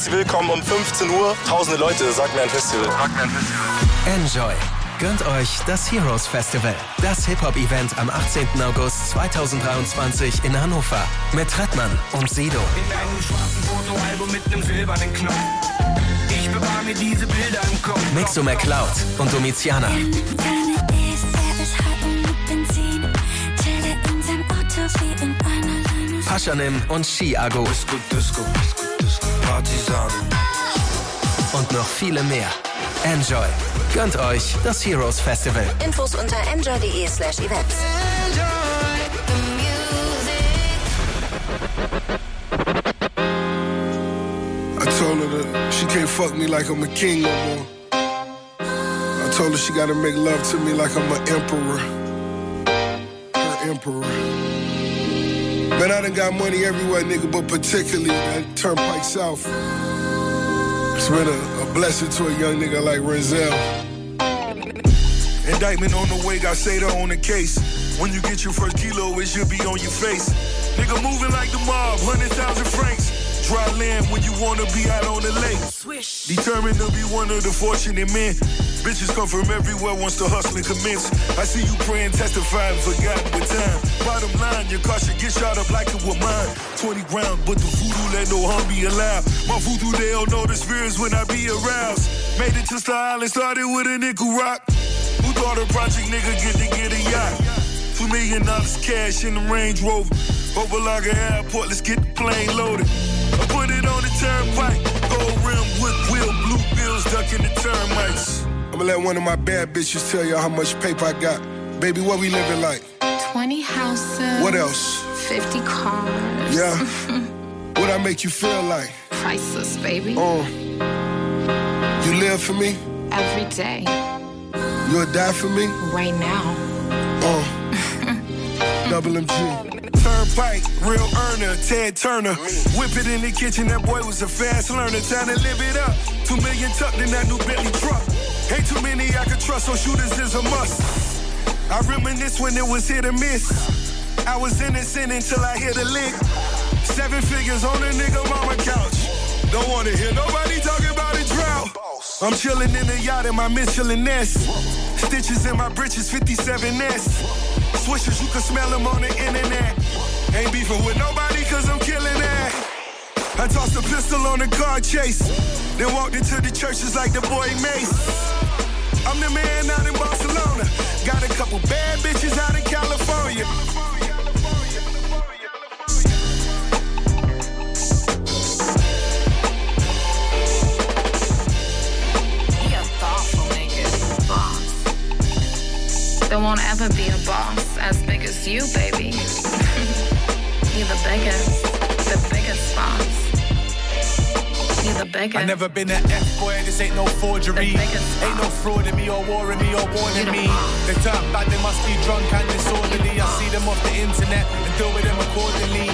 Festival kommen um 15 Uhr tausende Leute? Sag mir ein Festival. Sag mir ein Festival. Enjoy. Gönnt euch das Heroes Festival, das Hip-Hop-Event am 18. August 2023 in Hannover mit Trettmann und Sido. In einem schwarzen Fotoalbum mit einem silbernen Knopf. Ich bewahre mir diese Bilder im Kopf. Mixo McCloud und Domiziana. Paschanim und Chiago. Disco, Disco, Partisan. Und noch viele mehr. Enjoy. Gönnt euch das Heroes Festival. Infos unter enjoy.de slash events. I told her that she can't fuck me like I'm a king no more. I told her she gotta make love to me like I'm an emperor. Her emperor. Man, I done got money everywhere, nigga, but particularly that Turnpike South. It's been a, a blessing to a young nigga like Renzel. Indictment on the way, got Seda on the case. When you get your first kilo, it should be on your face. Nigga moving like the mob, 100,000 francs. Dry land when you wanna be out on the lake. Swish. Determined to be one of the fortunate men. Bitches come from everywhere once the hustling commence. I see you praying, testifying, forgotten with time. Bottom line, your car should get shot up like it was mine. 20 rounds, but the voodoo let no harm be allowed. My voodoo, they don't know the spirits when I be aroused. Made it to Star Island, started with a nickel rock. Who thought a project nigga get to get a yacht? Two million dollars cash in the Range Rover. Overlogger Airport, let's get the plane loaded. I put it on the turnpike. Gold rim, wood wheel, blue bills, ducking the termites. I'ma let one of my bad bitches tell y'all how much paper I got. Baby, what we living like? 20 houses. What else? 50 cars. Yeah. what I make you feel like? Priceless, baby. Uh, you live for me? Every day. You'll die for me? Right now. Double MG. Turnpike, real earner, Ted Turner. Whip it in the kitchen, that boy was a fast learner. Time to live it up. Two million tucked in that new Bentley truck. Ain't too many I can trust, so shooters is a must. I reminisce when it was hit or miss. I was innocent until I hit a lick. Seven figures on a nigga mama couch. Don't wanna hear nobody talking about a drought. I'm chilling in the yacht in my Michelin nest. Stitches in my britches, 57S. Swishers, you can smell them on the internet. Ain't beefing with nobody cause I'm killing that. I tossed a pistol on the car chase. Then walked into the churches like the boy Mace. I'm the man out in Barcelona. Got a couple bad bitches out in California. There won't ever be a boss as big as you, baby. You're the biggest, Biggest. I never been an F boy, this ain't no forgery. Ain't no fraud in me or war in me or warning me. They talk back, they must be drunk and disorderly. I see them off the internet and deal with them accordingly.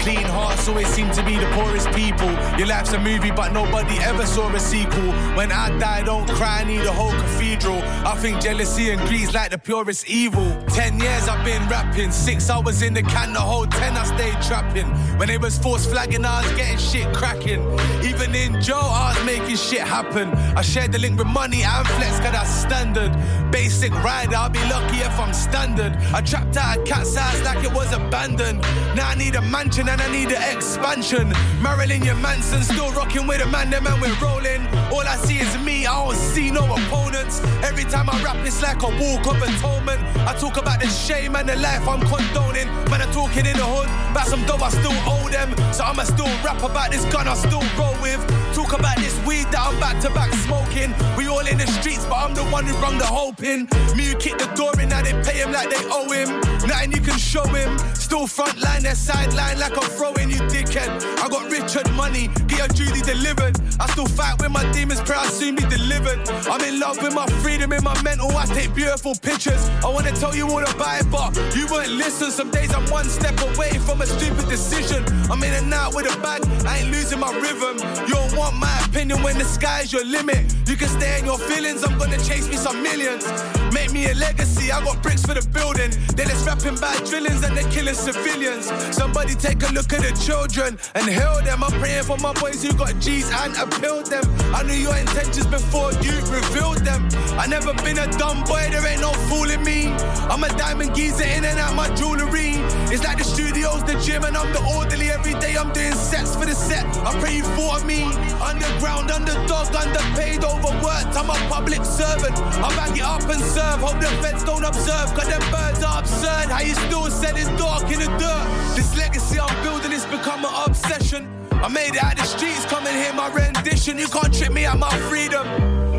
Clean hearts always seem to be the poorest people. Your life's a movie, but nobody ever saw a sequel. When I die, don't cry, I need a whole cathedral. I think jealousy and greed's like the purest evil. Ten years I've been rapping, six hours in the can, the whole ten I stayed trapping. When they was force flagging, I was getting shit cracking. Even in I was making shit happen. I shared the link with money and flex, cause that's standard. Basic rider, I'll be lucky if I'm standard. I trapped out a cat's house like it was abandoned. Now I need a mansion and I need an expansion. Marilyn, your Manson, still rocking with a man, the man we're rolling. All I see is me, I don't see no opponents. Every time I rap, it's like a walk of atonement. I talk about the shame and the life I'm condoning. Man, I'm talking in the hood, about some dough I still owe them. So I'ma still rap about this gun I still roll with. Talk about this weed that I'm back to back smoking. We all in the streets, but I'm the one who rung the whole pin. Me who kick the door in, now they pay him like they owe him. Nothing you can show him. Still front line, their sideline like I'm throwing you dickhead. I got Richard money, get your duty delivered. I still fight with my demons, pray I soon be delivered. I'm in love with my freedom, in my mental. I take beautiful pictures. I wanna tell you all about it, but you won't listen. Some days I'm one step away from a stupid decision. I'm in and out with a bag, I ain't losing my rhythm. You don't want my opinion when the sky's your limit. You can stay in your feelings, I'm gonna chase me some millions. Make me a legacy, I got bricks for the building. Then it's rapping bad drillings and they're killing civilians. Somebody take a look at the children and heal them. I'm praying for my boys who got G's and appealed them. I knew your intentions before you revealed them. I never been a dumb boy, there ain't no fooling me. I'm a diamond geezer in and out my jewelry. It's like the studio's the gym and I'm the orderly. Every day I'm doing sets for the set. I pray you thought me. Underground, underdog, underpaid, overworked. I'm a public servant. I back it up and serve. Hope the feds don't observe. Cause them birds are absurd. How you still said it's dark in the dirt. This legacy I'm building is become an obsession. I made it out the streets, come and hear my rendition. You can't trip me out my freedom.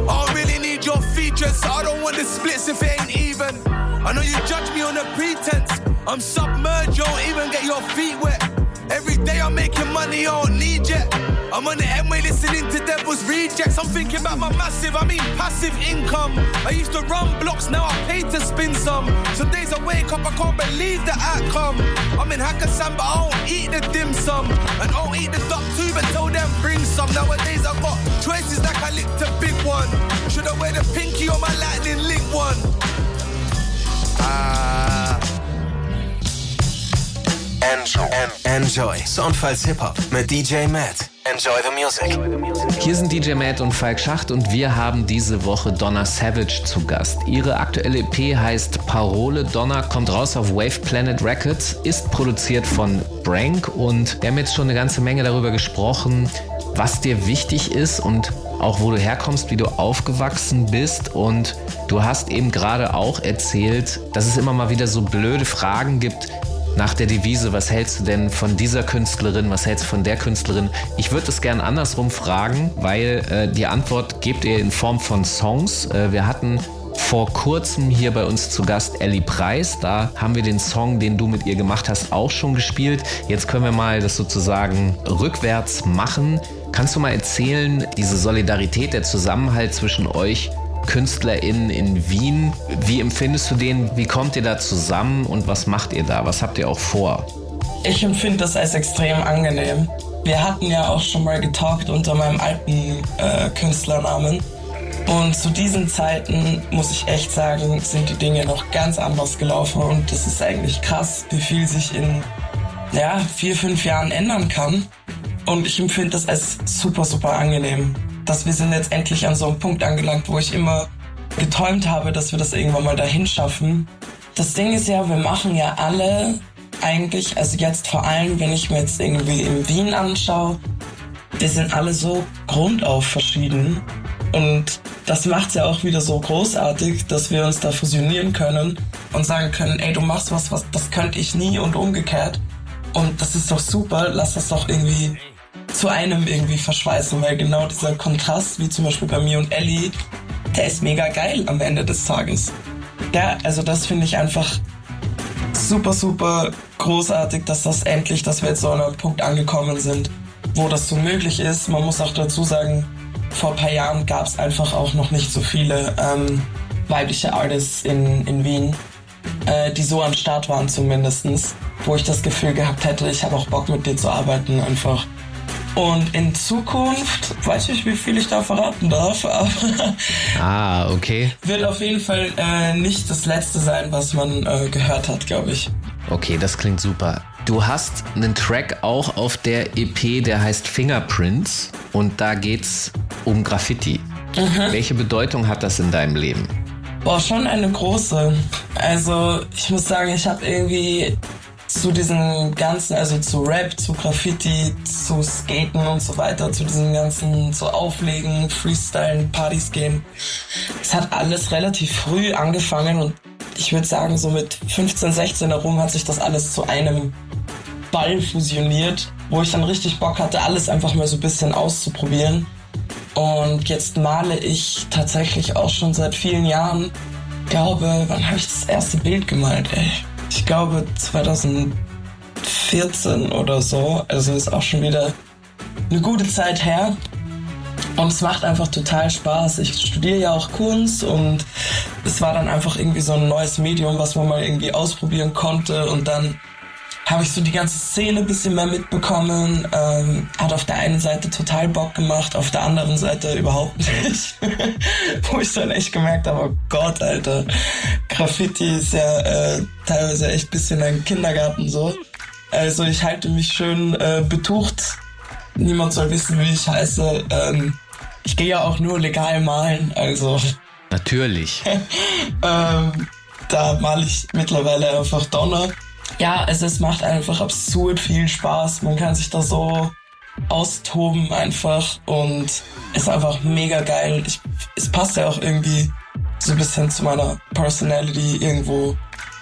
I don't really need your features, so I don't want the splits if it ain't even. I know you judge me on a pretense. I'm submerged, you don't even get your feet wet. Every day I'm making money, I don't need yet. I'm on the M-way listening to Devil's Rejects. I'm thinking about my massive, I mean passive income. I used to run blocks, now I pay to spin some. Some days I wake up, I can't believe the outcome. I'm in Hakkasan, but I don't eat the dim sum. And I don't eat the duck too, but tell them bring some. Nowadays I got choices like I licked a big one. Should I wear the pinky or my lightning link one? Ah. Enjoy. Enjoy. Soundfiles Hip-Hop mit DJ Matt. Enjoy the music. Hier sind DJ Matt und Falk Schacht und wir haben diese Woche Donna Savage zu Gast. Ihre aktuelle EP heißt Parole. Donna kommt raus auf Wave Planet Records, ist produziert von Brank und wir haben jetzt schon eine ganze Menge darüber gesprochen, was dir wichtig ist und auch wo du herkommst, wie du aufgewachsen bist. Und du hast eben gerade auch erzählt, dass es immer mal wieder so blöde Fragen gibt nach der Devise, was hältst du denn von dieser Künstlerin, was hältst du von der Künstlerin? Ich würde es gern andersrum fragen, weil äh, die Antwort gebt ihr in Form von Songs. Äh, wir hatten vor kurzem hier bei uns zu Gast Ellie Preis. Da haben wir den Song, den du mit ihr gemacht hast, auch schon gespielt. Jetzt können wir mal das sozusagen rückwärts machen. Kannst du mal erzählen, diese Solidarität, der Zusammenhalt zwischen euch KünstlerInnen in Wien, wie empfindest du den? Wie kommt ihr da zusammen und was macht ihr da? Was habt ihr auch vor? Ich empfinde das als extrem angenehm. Wir hatten ja auch schon mal getalkt unter meinem alten äh, Künstlernamen. Und zu diesen Zeiten, muss ich echt sagen, sind die Dinge noch ganz anders gelaufen. Und das ist eigentlich krass, wie viel sich in ja, vier, fünf Jahren ändern kann. Und ich empfinde das als super, super angenehm, dass wir sind jetzt endlich an so einem Punkt angelangt, wo ich immer geträumt habe, dass wir das irgendwann mal dahin schaffen. Das Ding ist ja, wir machen ja alle eigentlich, also jetzt vor allem, wenn ich mir jetzt irgendwie in Wien anschaue, wir sind alle so grundauf verschieden. Und das macht es ja auch wieder so großartig, dass wir uns da fusionieren können und sagen können, ey, du machst was, was das könnte ich nie und umgekehrt. Und das ist doch super, lass das doch irgendwie zu einem irgendwie verschweißen, weil genau dieser Kontrast, wie zum Beispiel bei mir und Ellie, der ist mega geil am Ende des Tages. Ja, also das finde ich einfach super, super großartig, dass das endlich, dass wir jetzt so an einem Punkt angekommen sind, wo das so möglich ist. Man muss auch dazu sagen, vor ein paar Jahren gab es einfach auch noch nicht so viele ähm, weibliche Artists in, in Wien, äh, die so am Start waren zumindestens, wo ich das Gefühl gehabt hätte, ich habe auch Bock mit dir zu arbeiten einfach. Und in Zukunft, weiß ich, wie viel ich da verraten darf, aber ah, okay. wird auf jeden Fall äh, nicht das letzte sein, was man äh, gehört hat, glaube ich. Okay, das klingt super. Du hast einen Track auch auf der EP, der heißt Fingerprints und da geht's um Graffiti. Mhm. Welche Bedeutung hat das in deinem Leben? Boah, schon eine große. Also ich muss sagen, ich habe irgendwie zu diesem ganzen, also zu Rap, zu Graffiti, zu Skaten und so weiter, zu diesem ganzen, zu Auflegen, Freestylen, Partys gehen. Es hat alles relativ früh angefangen und ich würde sagen, so mit 15, 16 herum hat sich das alles zu einem Ball fusioniert, wo ich dann richtig Bock hatte, alles einfach mal so ein bisschen auszuprobieren. Und jetzt male ich tatsächlich auch schon seit vielen Jahren. Ich glaube, wann habe ich das erste Bild gemalt, ey? Ich glaube 2014 oder so. Also ist auch schon wieder eine gute Zeit her. Und es macht einfach total Spaß. Ich studiere ja auch Kunst und es war dann einfach irgendwie so ein neues Medium, was man mal irgendwie ausprobieren konnte. Und dann habe ich so die ganze Szene ein bisschen mehr mitbekommen. Ähm, hat auf der einen Seite total Bock gemacht, auf der anderen Seite überhaupt nicht. Wo ich dann echt gemerkt habe, oh Gott, Alter, Graffiti ist ja äh, teilweise echt ein bisschen ein Kindergarten so. Also ich halte mich schön äh, betucht. Niemand soll wissen, wie ich heiße. Ähm, ich gehe ja auch nur legal malen, also. Natürlich. ähm, da male ich mittlerweile einfach Donner ja, also es macht einfach absurd viel Spaß. Man kann sich da so austoben einfach und ist einfach mega geil. Ich, es passt ja auch irgendwie so ein bisschen zu meiner Personality, irgendwo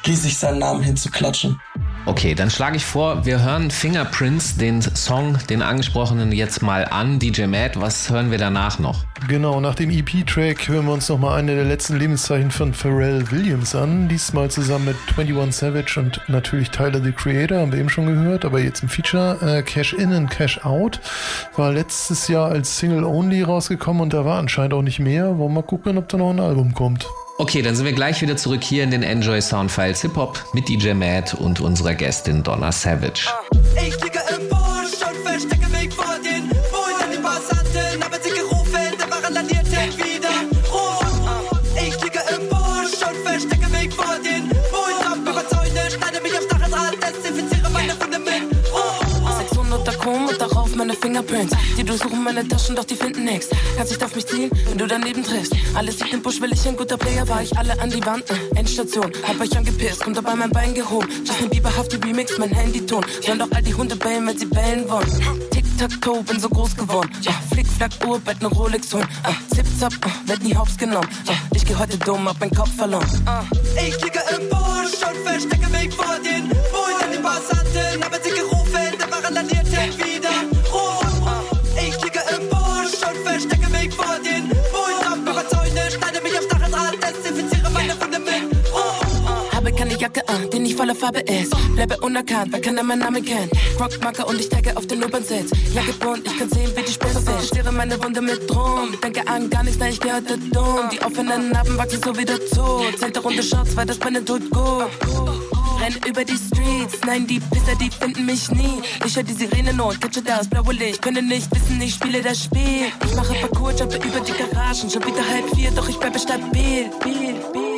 riesig seinen Namen hinzuklatschen. Okay, dann schlage ich vor, wir hören Fingerprints, den Song, den angesprochenen, jetzt mal an. DJ Matt, was hören wir danach noch? Genau, nach dem EP-Track hören wir uns nochmal eine der letzten Lebenszeichen von Pharrell Williams an. Diesmal zusammen mit 21 Savage und natürlich Tyler the Creator, haben wir eben schon gehört, aber jetzt im Feature. Äh, Cash In und Cash Out war letztes Jahr als Single Only rausgekommen und da war anscheinend auch nicht mehr. Wollen wir mal gucken, ob da noch ein Album kommt. Okay, dann sind wir gleich wieder zurück hier in den Enjoy Sound Files Hip Hop mit DJ Matt und unserer Gästin Donna Savage. Ich liege im Busch und verstecke mich vor den Bullen an den Passanten, aber sie gerufen, der Wagen landiert wieder. Oh, ich liege im Busch und verstecke mich vor den Bullen, ab über Zäune, schneide mich am Stacheldraht, desinfiziere meine Wunde mit. 600 Takom und darauf meine Fingerprints. Die durchsuchen meine Taschen, doch die finden nichts. Kannst nicht auf mich ziehen, wenn du daneben triffst. Alles liegt im Busch, will ich ein guter Player, war ich alle an die Wand. Äh, Endstation, hab euch angepisst und dabei mein Bein gehoben. Justin Bieber haft Remix, mein Handyton. Sollen doch all die Hunde bellen, wenn sie bellen wollen. Tic-Tac-Toe, bin so groß geworden. Ja, Flick-Flack, Uhr, Bett, ne Rolex holen. Uh, Zip-Zap, uh, werd nie hops genommen. Ja, ich geh heute dumm, hab meinen Kopf verloren. Uh. Ich liege im Busch und verstecke mich vor den Bullen voller Farbe ist. Bleibe unerkannt, weil keiner meinen Namen kennt. Rockmarker und ich tagge auf den U-Bahn-Sitz. Jacke bunt, ich kann sehen, wie die Spitze sind. Stiere meine Wunde mit Drum. Denke an gar nichts, nein, ich geh heute dumm. Die offenen Narben wachsen so wieder zu. Zehnte Runde Shots, weil das Brennen tut gut. Renn über die Streets, nein, die Pisser, die finden mich nie. Ich hör die Sirene und catche das blaue Licht. Können nicht wissen, ich spiele das Spiel. Ich mache Parcours, jumpe über die Garagen. Schon wieder halb vier, doch ich bleibe stabil. Bil, bil.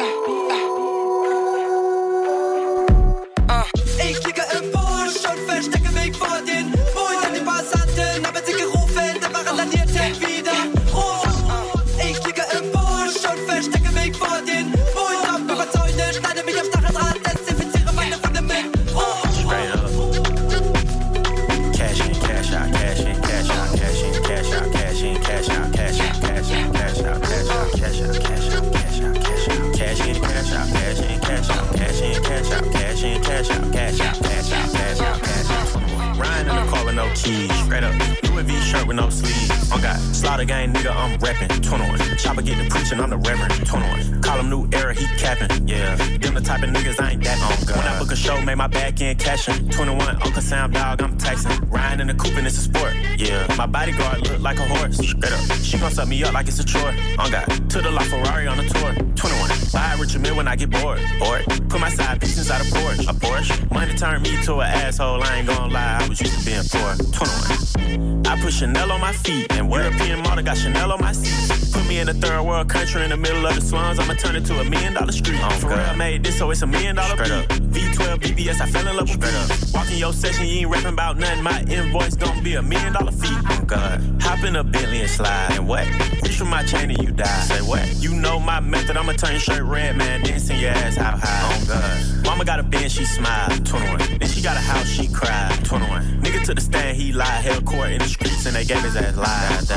Gang nigga, I'm reppin'. 21. Chopper get to preaching, I'm the reverend. 21. Him new era, he capping. Yeah, them the type of niggas I ain't that on. When I book a show, make my back end cashin'. 21, Uncle Sam dog, I'm Tyson. Riding in the coupe and it's a sport. Yeah, my bodyguard look like a horse. Up, she gon' suck me up like it's a chore. On God, to the La Ferrari on the tour. 21. Buy a Richard Mille when I get bored. Bored. Put my side piece inside a Porsche. A Porsche. Money turned me to an asshole. I ain't gonna lie, I was used to being poor. 21. I put Chanel on my feet and European model got Chanel on my seat. Me in a third world country in the middle of the slums. I'ma turn it to a million dollar street. Oh, For real, I made this, so it's a million dollar beat. V12 BBS, I fell in love with Straight Walk in your session, you ain't rapping about nothing. My invoice gonna be a million dollar fee. Oh God. Hop in a Bentley and slide. And what? Reach for my chain and you die. Say what? You know my method, I'ma turn your shirt red, man. Then send your ass out high. Oh God. Mama got a Benz, she smiled. 21. Then she got a house, she cried. 21. Nigga to the stand, he lied. Hell court in the streets and they gave his ass lies.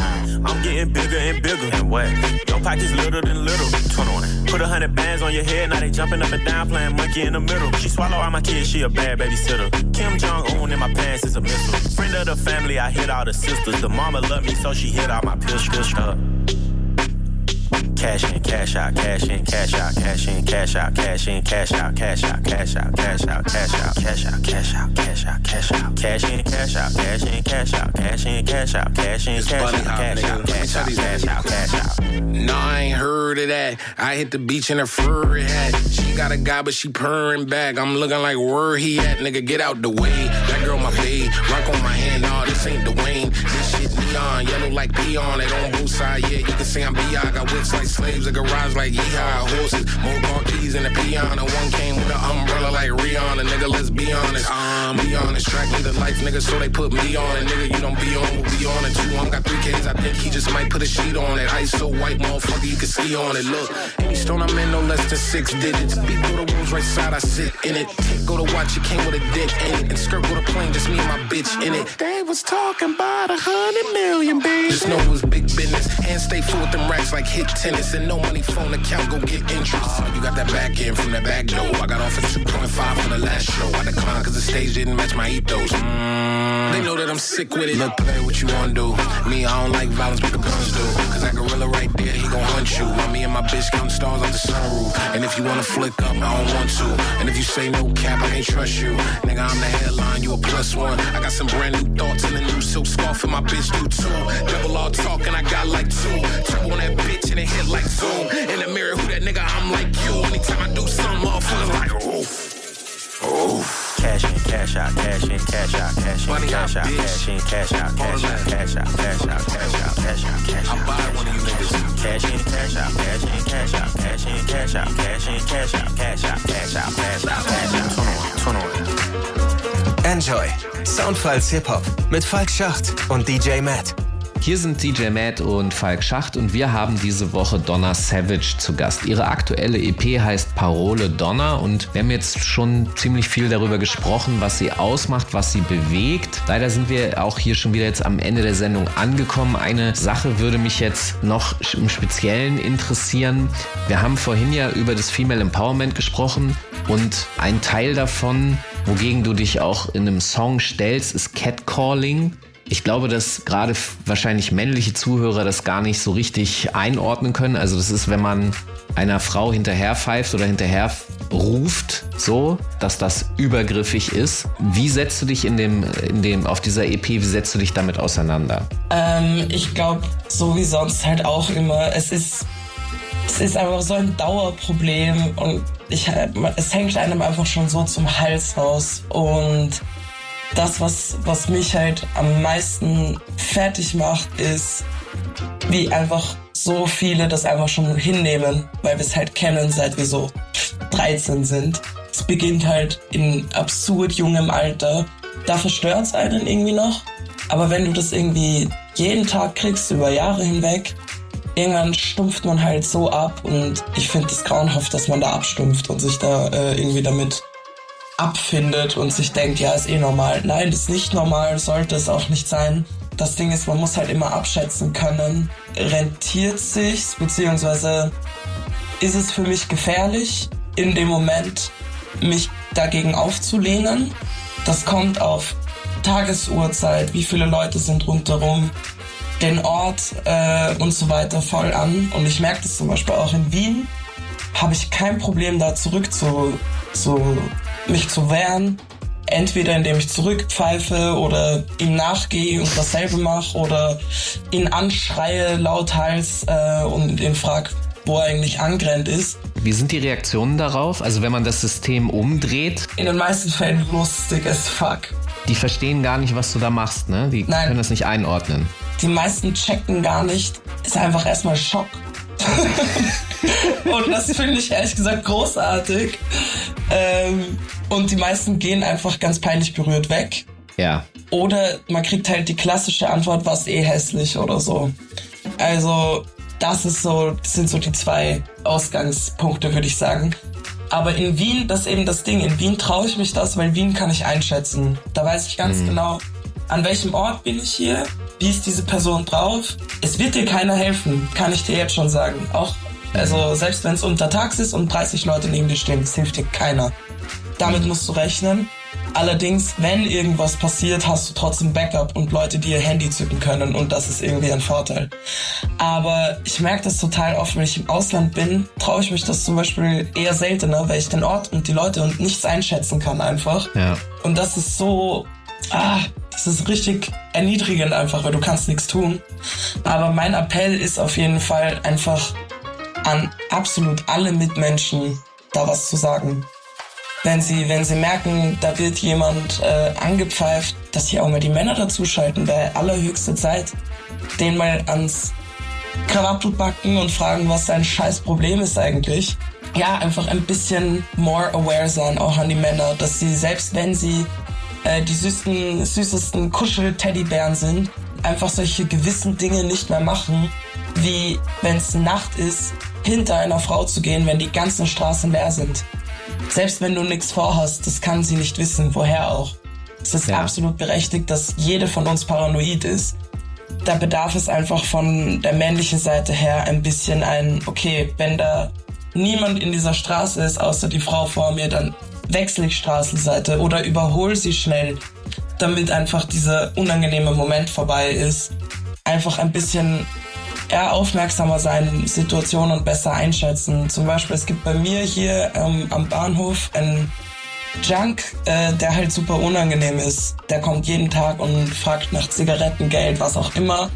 I'm getting bigger and bigger. And what? Your pockets little than little. 21. Put a hundred bands on your head, now they jumping up and down, playing monkey in the middle. She swallow all my kids, she a bad babysitter. Kim Jong Un in my pants is a missile. Friend of the family, I hit all the sisters. The mama love me, so she hit all my pills. pills up. Cash in, cash out, cash in, cash out, cash in, cash out, cash in, cash out, cash out, cash out, cash out, cash out, cash out, cash out, cash out, cash out, cash in, cash out, cash in, cash out, cash in, cash out, cash in, cash out, cash out, cash out, cash out, cash out. No, I ain't heard of that. I hit the beach in a furry hat. She got a guy, but she purring back. I'm looking like where he at, nigga. Get out the way. That girl my babe. Rock on my hand, nah, this ain't Dwayne. This shit neon, yellow like peon. It on both sides, yeah. You can say I'm B.I. Got whips like slaves, a garage like yeehaw. Horses, more car keys and a peon. And one came with an umbrella like Rihanna. Nigga, let's be honest. Um, be honest. Track me the life, nigga, so they put me on it. Nigga, you don't be on, we'll be on it too. I'm got three kids, I think he just might put a sheet on it. Ice so white, motherfucker, you can ski on it. Look, any stone I'm in, no less than six digits. Beat go to wolves right side, I sit in it. Go to watch, it came with a dick in it. And skirt go to plane, just me and my bitch in it. They was talking about a hundred million, baby. Just know it was big business. And stay full with them racks like hit 10 tennis and no money phone account, go get interest. You got that back end from that back door. I got off at 2.5 for the last show. I declined cause the stage didn't match my ethos. Mm, they know that I'm sick with it. Look, play what you wanna do. Me, I don't like violence, but the guns do. Cause that gorilla right there, he gon' hunt you. Me and my bitch counting stars off the sunroof. And if you wanna flick up, I don't want to. And if you say no cap, I can't trust you. Nigga, I'm the headline, you a plus one. I got some brand new thoughts and a new silk scarf, and my bitch do too. Double all talk, and I got like two. Turbo on that bitch, and it hit like zoom. In the mirror, who that nigga? I'm like you. Anytime I do something, motherfuckers like, oof. Oof. Cash in, cash out, cash in, cash out, cash in, cash out, cash in, cash out, cash out, cash out, cash out, cash out, cash out, cash out. I'm buying one of you niggas. Cash in, cash out, cash in, cash out, cash in, cash out, cash in, cash out, cash out, cash out, cash out, cash out. Turn on, turn on. Enjoy. Soundfiles Hip-Hop mit Falk Schacht und DJ Matt. Hier sind DJ Matt und Falk Schacht und wir haben diese Woche Donna Savage zu Gast. Ihre aktuelle EP heißt Parole Donna und wir haben jetzt schon ziemlich viel darüber gesprochen, was sie ausmacht, was sie bewegt. Leider sind wir auch hier schon wieder jetzt am Ende der Sendung angekommen. Eine Sache würde mich jetzt noch im Speziellen interessieren. Wir haben vorhin ja über das Female Empowerment gesprochen und ein Teil davon, wogegen du dich auch in einem Song stellst, ist Catcalling. Ich glaube, dass gerade wahrscheinlich männliche Zuhörer das gar nicht so richtig einordnen können. Also das ist, wenn man einer Frau hinterher pfeift oder hinterher ruft, so, dass das übergriffig ist. Wie setzt du dich in dem, in dem, auf dieser EP, wie setzt du dich damit auseinander? Ähm, ich glaube, so wie sonst halt auch immer, es ist, es ist einfach so ein Dauerproblem und ich, es hängt einem einfach schon so zum Hals raus und das, was, was mich halt am meisten fertig macht, ist, wie einfach so viele das einfach schon hinnehmen, weil wir es halt kennen, seit wir so 13 sind. Es beginnt halt in absurd jungem Alter. Da verstört es einen irgendwie noch. Aber wenn du das irgendwie jeden Tag kriegst, über Jahre hinweg, irgendwann stumpft man halt so ab. Und ich finde es grauenhaft, dass man da abstumpft und sich da äh, irgendwie damit abfindet und sich denkt, ja, ist eh normal. Nein, ist nicht normal, sollte es auch nicht sein. Das Ding ist, man muss halt immer abschätzen können, rentiert sich's, beziehungsweise ist es für mich gefährlich, in dem Moment mich dagegen aufzulehnen. Das kommt auf Tagesuhrzeit, wie viele Leute sind rundherum, den Ort äh, und so weiter voll an. Und ich merke das zum Beispiel auch in Wien, habe ich kein Problem da zurück zu, zu mich zu wehren. Entweder indem ich zurückpfeife oder ihm nachgehe und dasselbe mache oder ihn anschreie lauthals äh, und ihn frag, wo er eigentlich angerannt ist. Wie sind die Reaktionen darauf? Also wenn man das System umdreht? In den meisten Fällen lustig as fuck. Die verstehen gar nicht, was du da machst, ne? Die Nein. können das nicht einordnen. Die meisten checken gar nicht. Ist einfach erstmal Schock. und das finde ich ehrlich gesagt großartig. Ähm, und die meisten gehen einfach ganz peinlich berührt weg. Ja. Oder man kriegt halt die klassische Antwort, was eh hässlich oder so. Also, das ist so, das sind so die zwei Ausgangspunkte, würde ich sagen. Aber in Wien, das ist eben das Ding. In Wien traue ich mich das, weil Wien kann ich einschätzen. Da weiß ich ganz Mhm. genau, an welchem Ort bin ich hier, wie ist diese Person drauf. Es wird dir keiner helfen, kann ich dir jetzt schon sagen. Auch, also selbst wenn es untertags ist und 30 Leute neben dir stehen, es hilft dir keiner. Damit musst du rechnen. Allerdings, wenn irgendwas passiert, hast du trotzdem Backup und Leute, die ihr Handy zücken können und das ist irgendwie ein Vorteil. Aber ich merke das total oft, wenn ich im Ausland bin, traue ich mich das zum Beispiel eher seltener, weil ich den Ort und die Leute und nichts einschätzen kann einfach. Ja. Und das ist so, ah, das ist richtig erniedrigend einfach, weil du kannst nichts tun. Aber mein Appell ist auf jeden Fall einfach an absolut alle Mitmenschen da was zu sagen. Wenn sie, wenn sie merken, da wird jemand äh, angepfeift, dass sie auch mal die Männer dazuschalten, wäre allerhöchste Zeit, den mal ans Krawattel backen und fragen, was sein scheiß Problem ist eigentlich. Ja, einfach ein bisschen more aware sein, auch an die Männer, dass sie, selbst wenn sie äh, die süßen, süßesten Kuschel-Teddybären sind, einfach solche gewissen Dinge nicht mehr machen, wie wenn es Nacht ist, hinter einer Frau zu gehen, wenn die ganzen Straßen leer sind. Selbst wenn du nichts vorhast, das kann sie nicht wissen, woher auch. Es ist Ja. absolut berechtigt, dass jede von uns paranoid ist. der Bedarf ist einfach von der männlichen Seite her ein bisschen ein, okay, wenn da niemand in dieser Straße ist, außer die Frau vor mir, dann wechsle ich Straßenseite oder überhole sie schnell, damit einfach dieser unangenehme Moment vorbei ist. Einfach ein bisschen eher aufmerksamer sein, Situationen besser einschätzen. Zum Beispiel, es gibt bei mir hier ähm, am Bahnhof einen Junk, äh, der halt super unangenehm ist. Der kommt jeden Tag und fragt nach Zigarettengeld, was auch immer.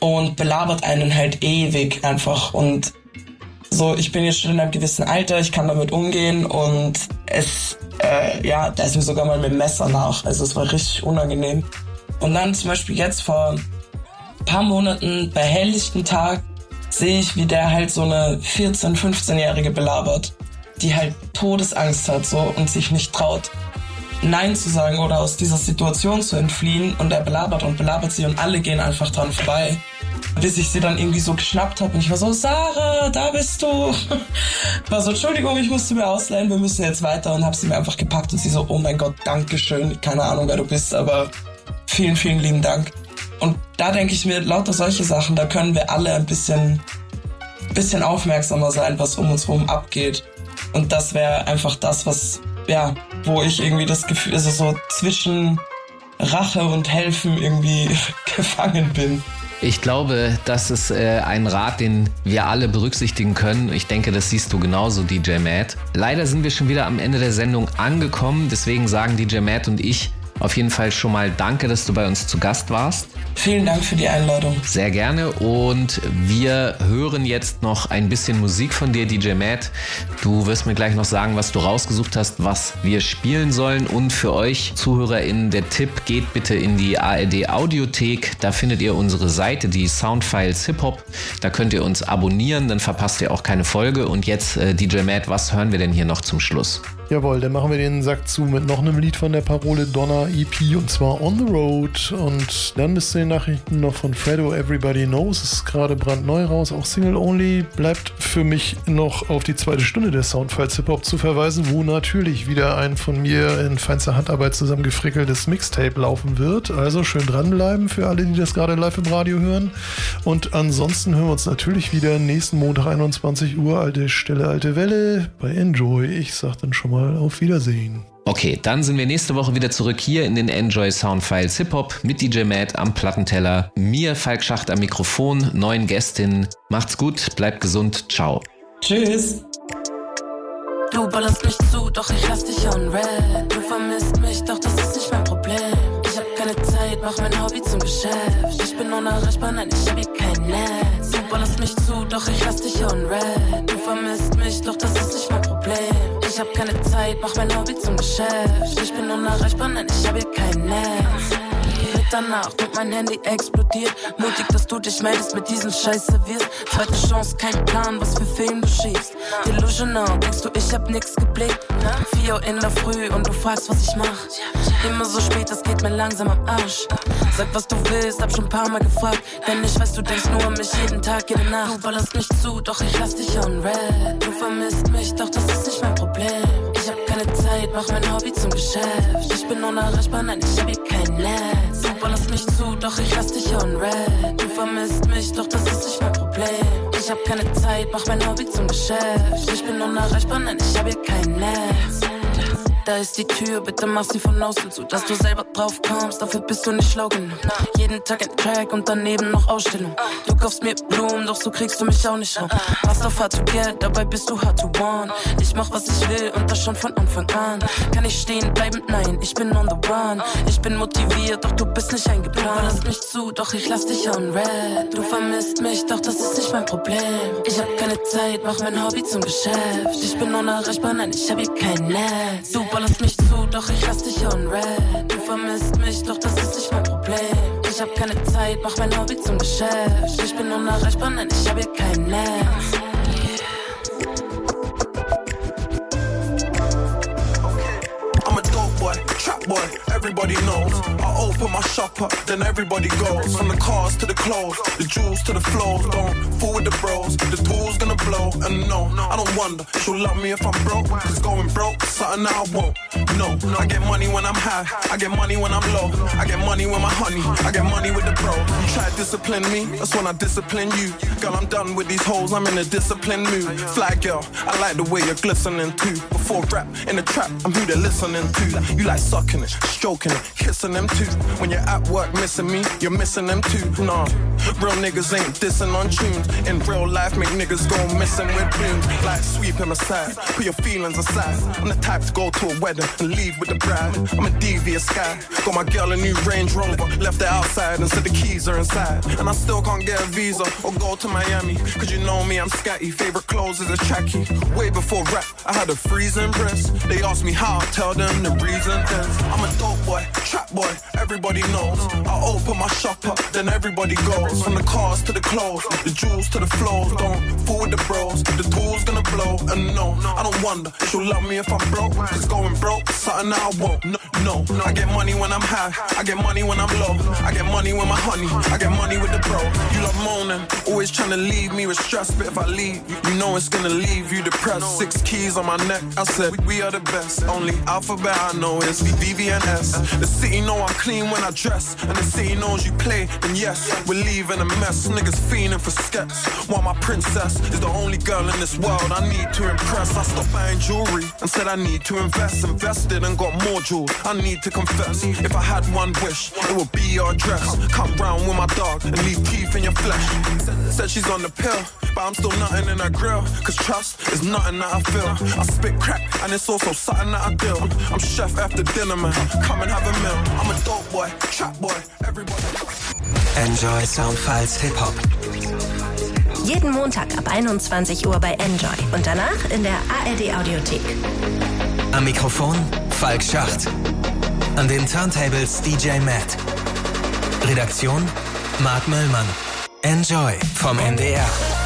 Und belabert einen halt ewig einfach. Und so, ich bin jetzt schon in einem gewissen Alter, ich kann damit umgehen und es, äh, ja, da ist mir sogar mal mit dem Messer nach. Also es war richtig unangenehm. Und dann zum Beispiel jetzt vor paar Monaten bei helllichten Tag sehe ich, wie der halt so eine 14-, 15-Jährige belabert die halt Todesangst hat so und sich nicht traut, Nein zu sagen oder aus dieser Situation zu entfliehen und er belabert und belabert sie und alle gehen einfach dran vorbei. Bis ich sie dann irgendwie so geschnappt habe und ich war so, Sarah, da bist du. Ich war so, Entschuldigung, ich musste mir ausleihen, wir müssen jetzt weiter und habe sie mir einfach gepackt und sie so, oh mein Gott, Dankeschön, keine Ahnung, wer du bist, aber vielen, vielen lieben Dank. Und da denke ich mir, lauter solche Sachen, da können wir alle ein bisschen, bisschen aufmerksamer sein, was um uns herum abgeht. Und das wäre einfach das, was, ja, wo ich irgendwie das Gefühl, also so zwischen Rache und Helfen irgendwie gefangen bin. Ich glaube, das ist äh, ein Rat, den wir alle berücksichtigen können. Ich denke, das siehst du genauso, DJ Matt. Leider sind wir schon wieder am Ende der Sendung angekommen. Deswegen sagen DJ Matt und ich auf jeden Fall schon mal danke, dass du bei uns zu Gast warst. Vielen Dank für die Einladung. Sehr gerne. Und wir hören jetzt noch ein bisschen Musik von dir, DJ Matt. Du wirst mir gleich noch sagen, was du rausgesucht hast, was wir spielen sollen. Und für euch ZuhörerInnen der Tipp, geht bitte in die ARD Audiothek. Da findet ihr unsere Seite, die Soundfiles Hip Hop. Da könnt ihr uns abonnieren, dann verpasst ihr auch keine Folge. Und jetzt, äh, DJ Matt, was hören wir denn hier noch zum Schluss? Jawohl, dann machen wir den Sack zu mit noch einem Lied von der Parole Donner EP und zwar On the Road. Und dann bis zu den Nachrichten noch von Fredo Everybody Knows. Ist gerade brandneu raus, auch Single Only. Bleibt für mich noch auf die zweite Stunde der Soundfiles Hip Hop zu verweisen, wo natürlich wieder ein von mir in feinster Handarbeit zusammengefrickeltes Mixtape laufen wird. Also schön dranbleiben für alle, die das gerade live im Radio hören. Und ansonsten hören wir uns natürlich wieder nächsten Montag 21 Uhr, alte Stelle, alte Welle bei Enjoy. Ich sag dann schon mal mal auf Wiedersehen. Okay, dann sind wir nächste Woche wieder zurück hier in den Enjoy Soundfiles Hip Hop mit DJ Matt am Plattenteller, mir Falk Schacht am Mikrofon, neuen Gästinnen. Macht's gut, bleibt gesund, ciao. Tschüss. Du ballerst mich zu, doch ich lass dich on red. Du vermisst mich, doch das ist nicht mein Problem. Ich hab keine Zeit, mach mein Hobby zum Geschäft. Ich bin unerreichbar, nein, ich hab hier kein Netz. Du ballerst mich zu, doch ich lass dich on red. Du vermisst mich, doch das ist nicht mein Problem. Ich hab keine Zeit, mach mein Hobby zum Geschäft. Ich bin unerreichbar, nein, ich hab hier kein Netz. Mitternacht und mein Handy explodiert. Mutig, dass du dich meldest, mit diesen Scheiß servierst. Zweite Chance, kein Plan, was für Film du schiebst. Delusional, denkst du, ich hab nix geblickt? 4 Uhr in der Früh und du fragst, was ich mach. Immer so spät, das geht mir langsam am Arsch. Sag, was du willst, hab schon ein paar Mal gefragt. Denn ich weiß, du denkst nur an mich jeden Tag, jede Nacht. Du ballerst mich zu, doch ich lass dich on red. Du vermisst mich, doch das ist nicht Problem. Ich hab keine Zeit, mach mein Hobby zum Geschäft. Ich bin unerreichbar, nein, ich hab hier kein Netz. Du ballerst mich zu, doch ich lass dich on red. Du vermisst mich, doch das ist nicht mein Problem. Ich hab keine Zeit, mach mein Hobby zum Geschäft. Ich bin unerreichbar, nein, ich hab hier kein Netz. Da ist die Tür, bitte mach sie von außen zu, dass du selber drauf kommst. Dafür bist du nicht schlau genug. Jeden Tag ein Track und daneben noch Ausstellung. Du kaufst mir Blumen, doch so kriegst du mich auch nicht rum. Machst auf hard to get, dabei bist du hard to want. Ich mach was ich will und das schon von Anfang an. Kann ich stehen bleiben? Nein, ich bin on the run. Ich bin motiviert, doch du bist nicht eingeplant. Lass mich zu, doch ich lass dich on red. Du vermisst mich, doch das ist nicht mein Problem. Ich hab keine Zeit, mach mein Hobby zum Geschäft. Ich bin unerreichbar, nein, ich hab hier kein Netz. Du ballerst mich zu, doch ich lass dich on red. Du vermisst mich, doch das ist nicht mein Problem. Ich hab keine Zeit, mach mein Hobby zum Geschäft. Ich bin unerreichbar, nein, ich hab hier kein Netz. Boy, everybody knows. I open my shop up, then everybody goes. From the cars to the clothes, the jewels to the flows. Don't fool with the bros, the tool's gonna blow. And no, I don't wonder, she'll love me if I'm broke. Cause going broke, something I won't. No, I get money when I'm high, I get money when I'm low. I get money with my honey, I get money with the bro. You try to discipline me, that's when I discipline you. Girl, I'm done with these hoes, I'm in a disciplined mood. Fly girl, I like the way you're glistening too. Before rap, in the trap, I'm who they're listening to. You like sucking it, stroking it, kissing them too. When you're at work missing me, you're missing them too. Nah, real niggas ain't dissing on tunes. In real life, make niggas go missing with blooms. Like sweep him aside, put your feelings aside. I'm the type to go to a wedding and leave with the bride. I'm a devious guy. Got my girl a new Range Rover, left it outside and said the keys are inside. And I still can't get a visa or go to Miami. Cause you know me, I'm scatty. Favorite clothes is a tracky. Way before rap, I had a freezing breast. They ask me how, I tell them the reason is I'm a dope boy, trap boy, everybody knows. I open my shop up, then everybody goes. From the cars to the clothes, the jewels to the flows. Don't fool with the bros, the tool's gonna blow. And no, I don't wonder, she'll love me if I'm broke. Cause going broke, something I won't. No, no, I get money when I'm high, I get money when I'm low. I get money with my honey, I get money with the bro. You love moaning, always trying to leave me with stress. But if I leave, you know it's gonna leave you depressed. Six keys on my neck, I said, we, are the best. Only alphabet I know is The city know I'm clean when I dress, and the city knows you play, And yes, we're leaving a mess. Niggas fiending for skets. While my princess is the only girl in this world I need to impress. I stopped buying jewelry and said I need to invest. Invested and got more jewels. I need to confess. If I had one wish, it would be your dress. Come round with my dog and leave teeth in your flesh. Said she's on the pill, but I'm still nothing in her grill. Cause trust is nothing that I feel. I spit crack and it's also something that I. I'm, I'm chef after dinner, man. Come and have a meal. I'm a dope boy, trap boy, everybody. Enjoy Soundfiles Hip Hop. Jeden Montag ab 21 Uhr bei Enjoy und danach in der ARD Audiothek. Am Mikrofon Falk Schacht. An den Turntables DJ Matt. Redaktion Marc Möllmann. Enjoy vom NDR.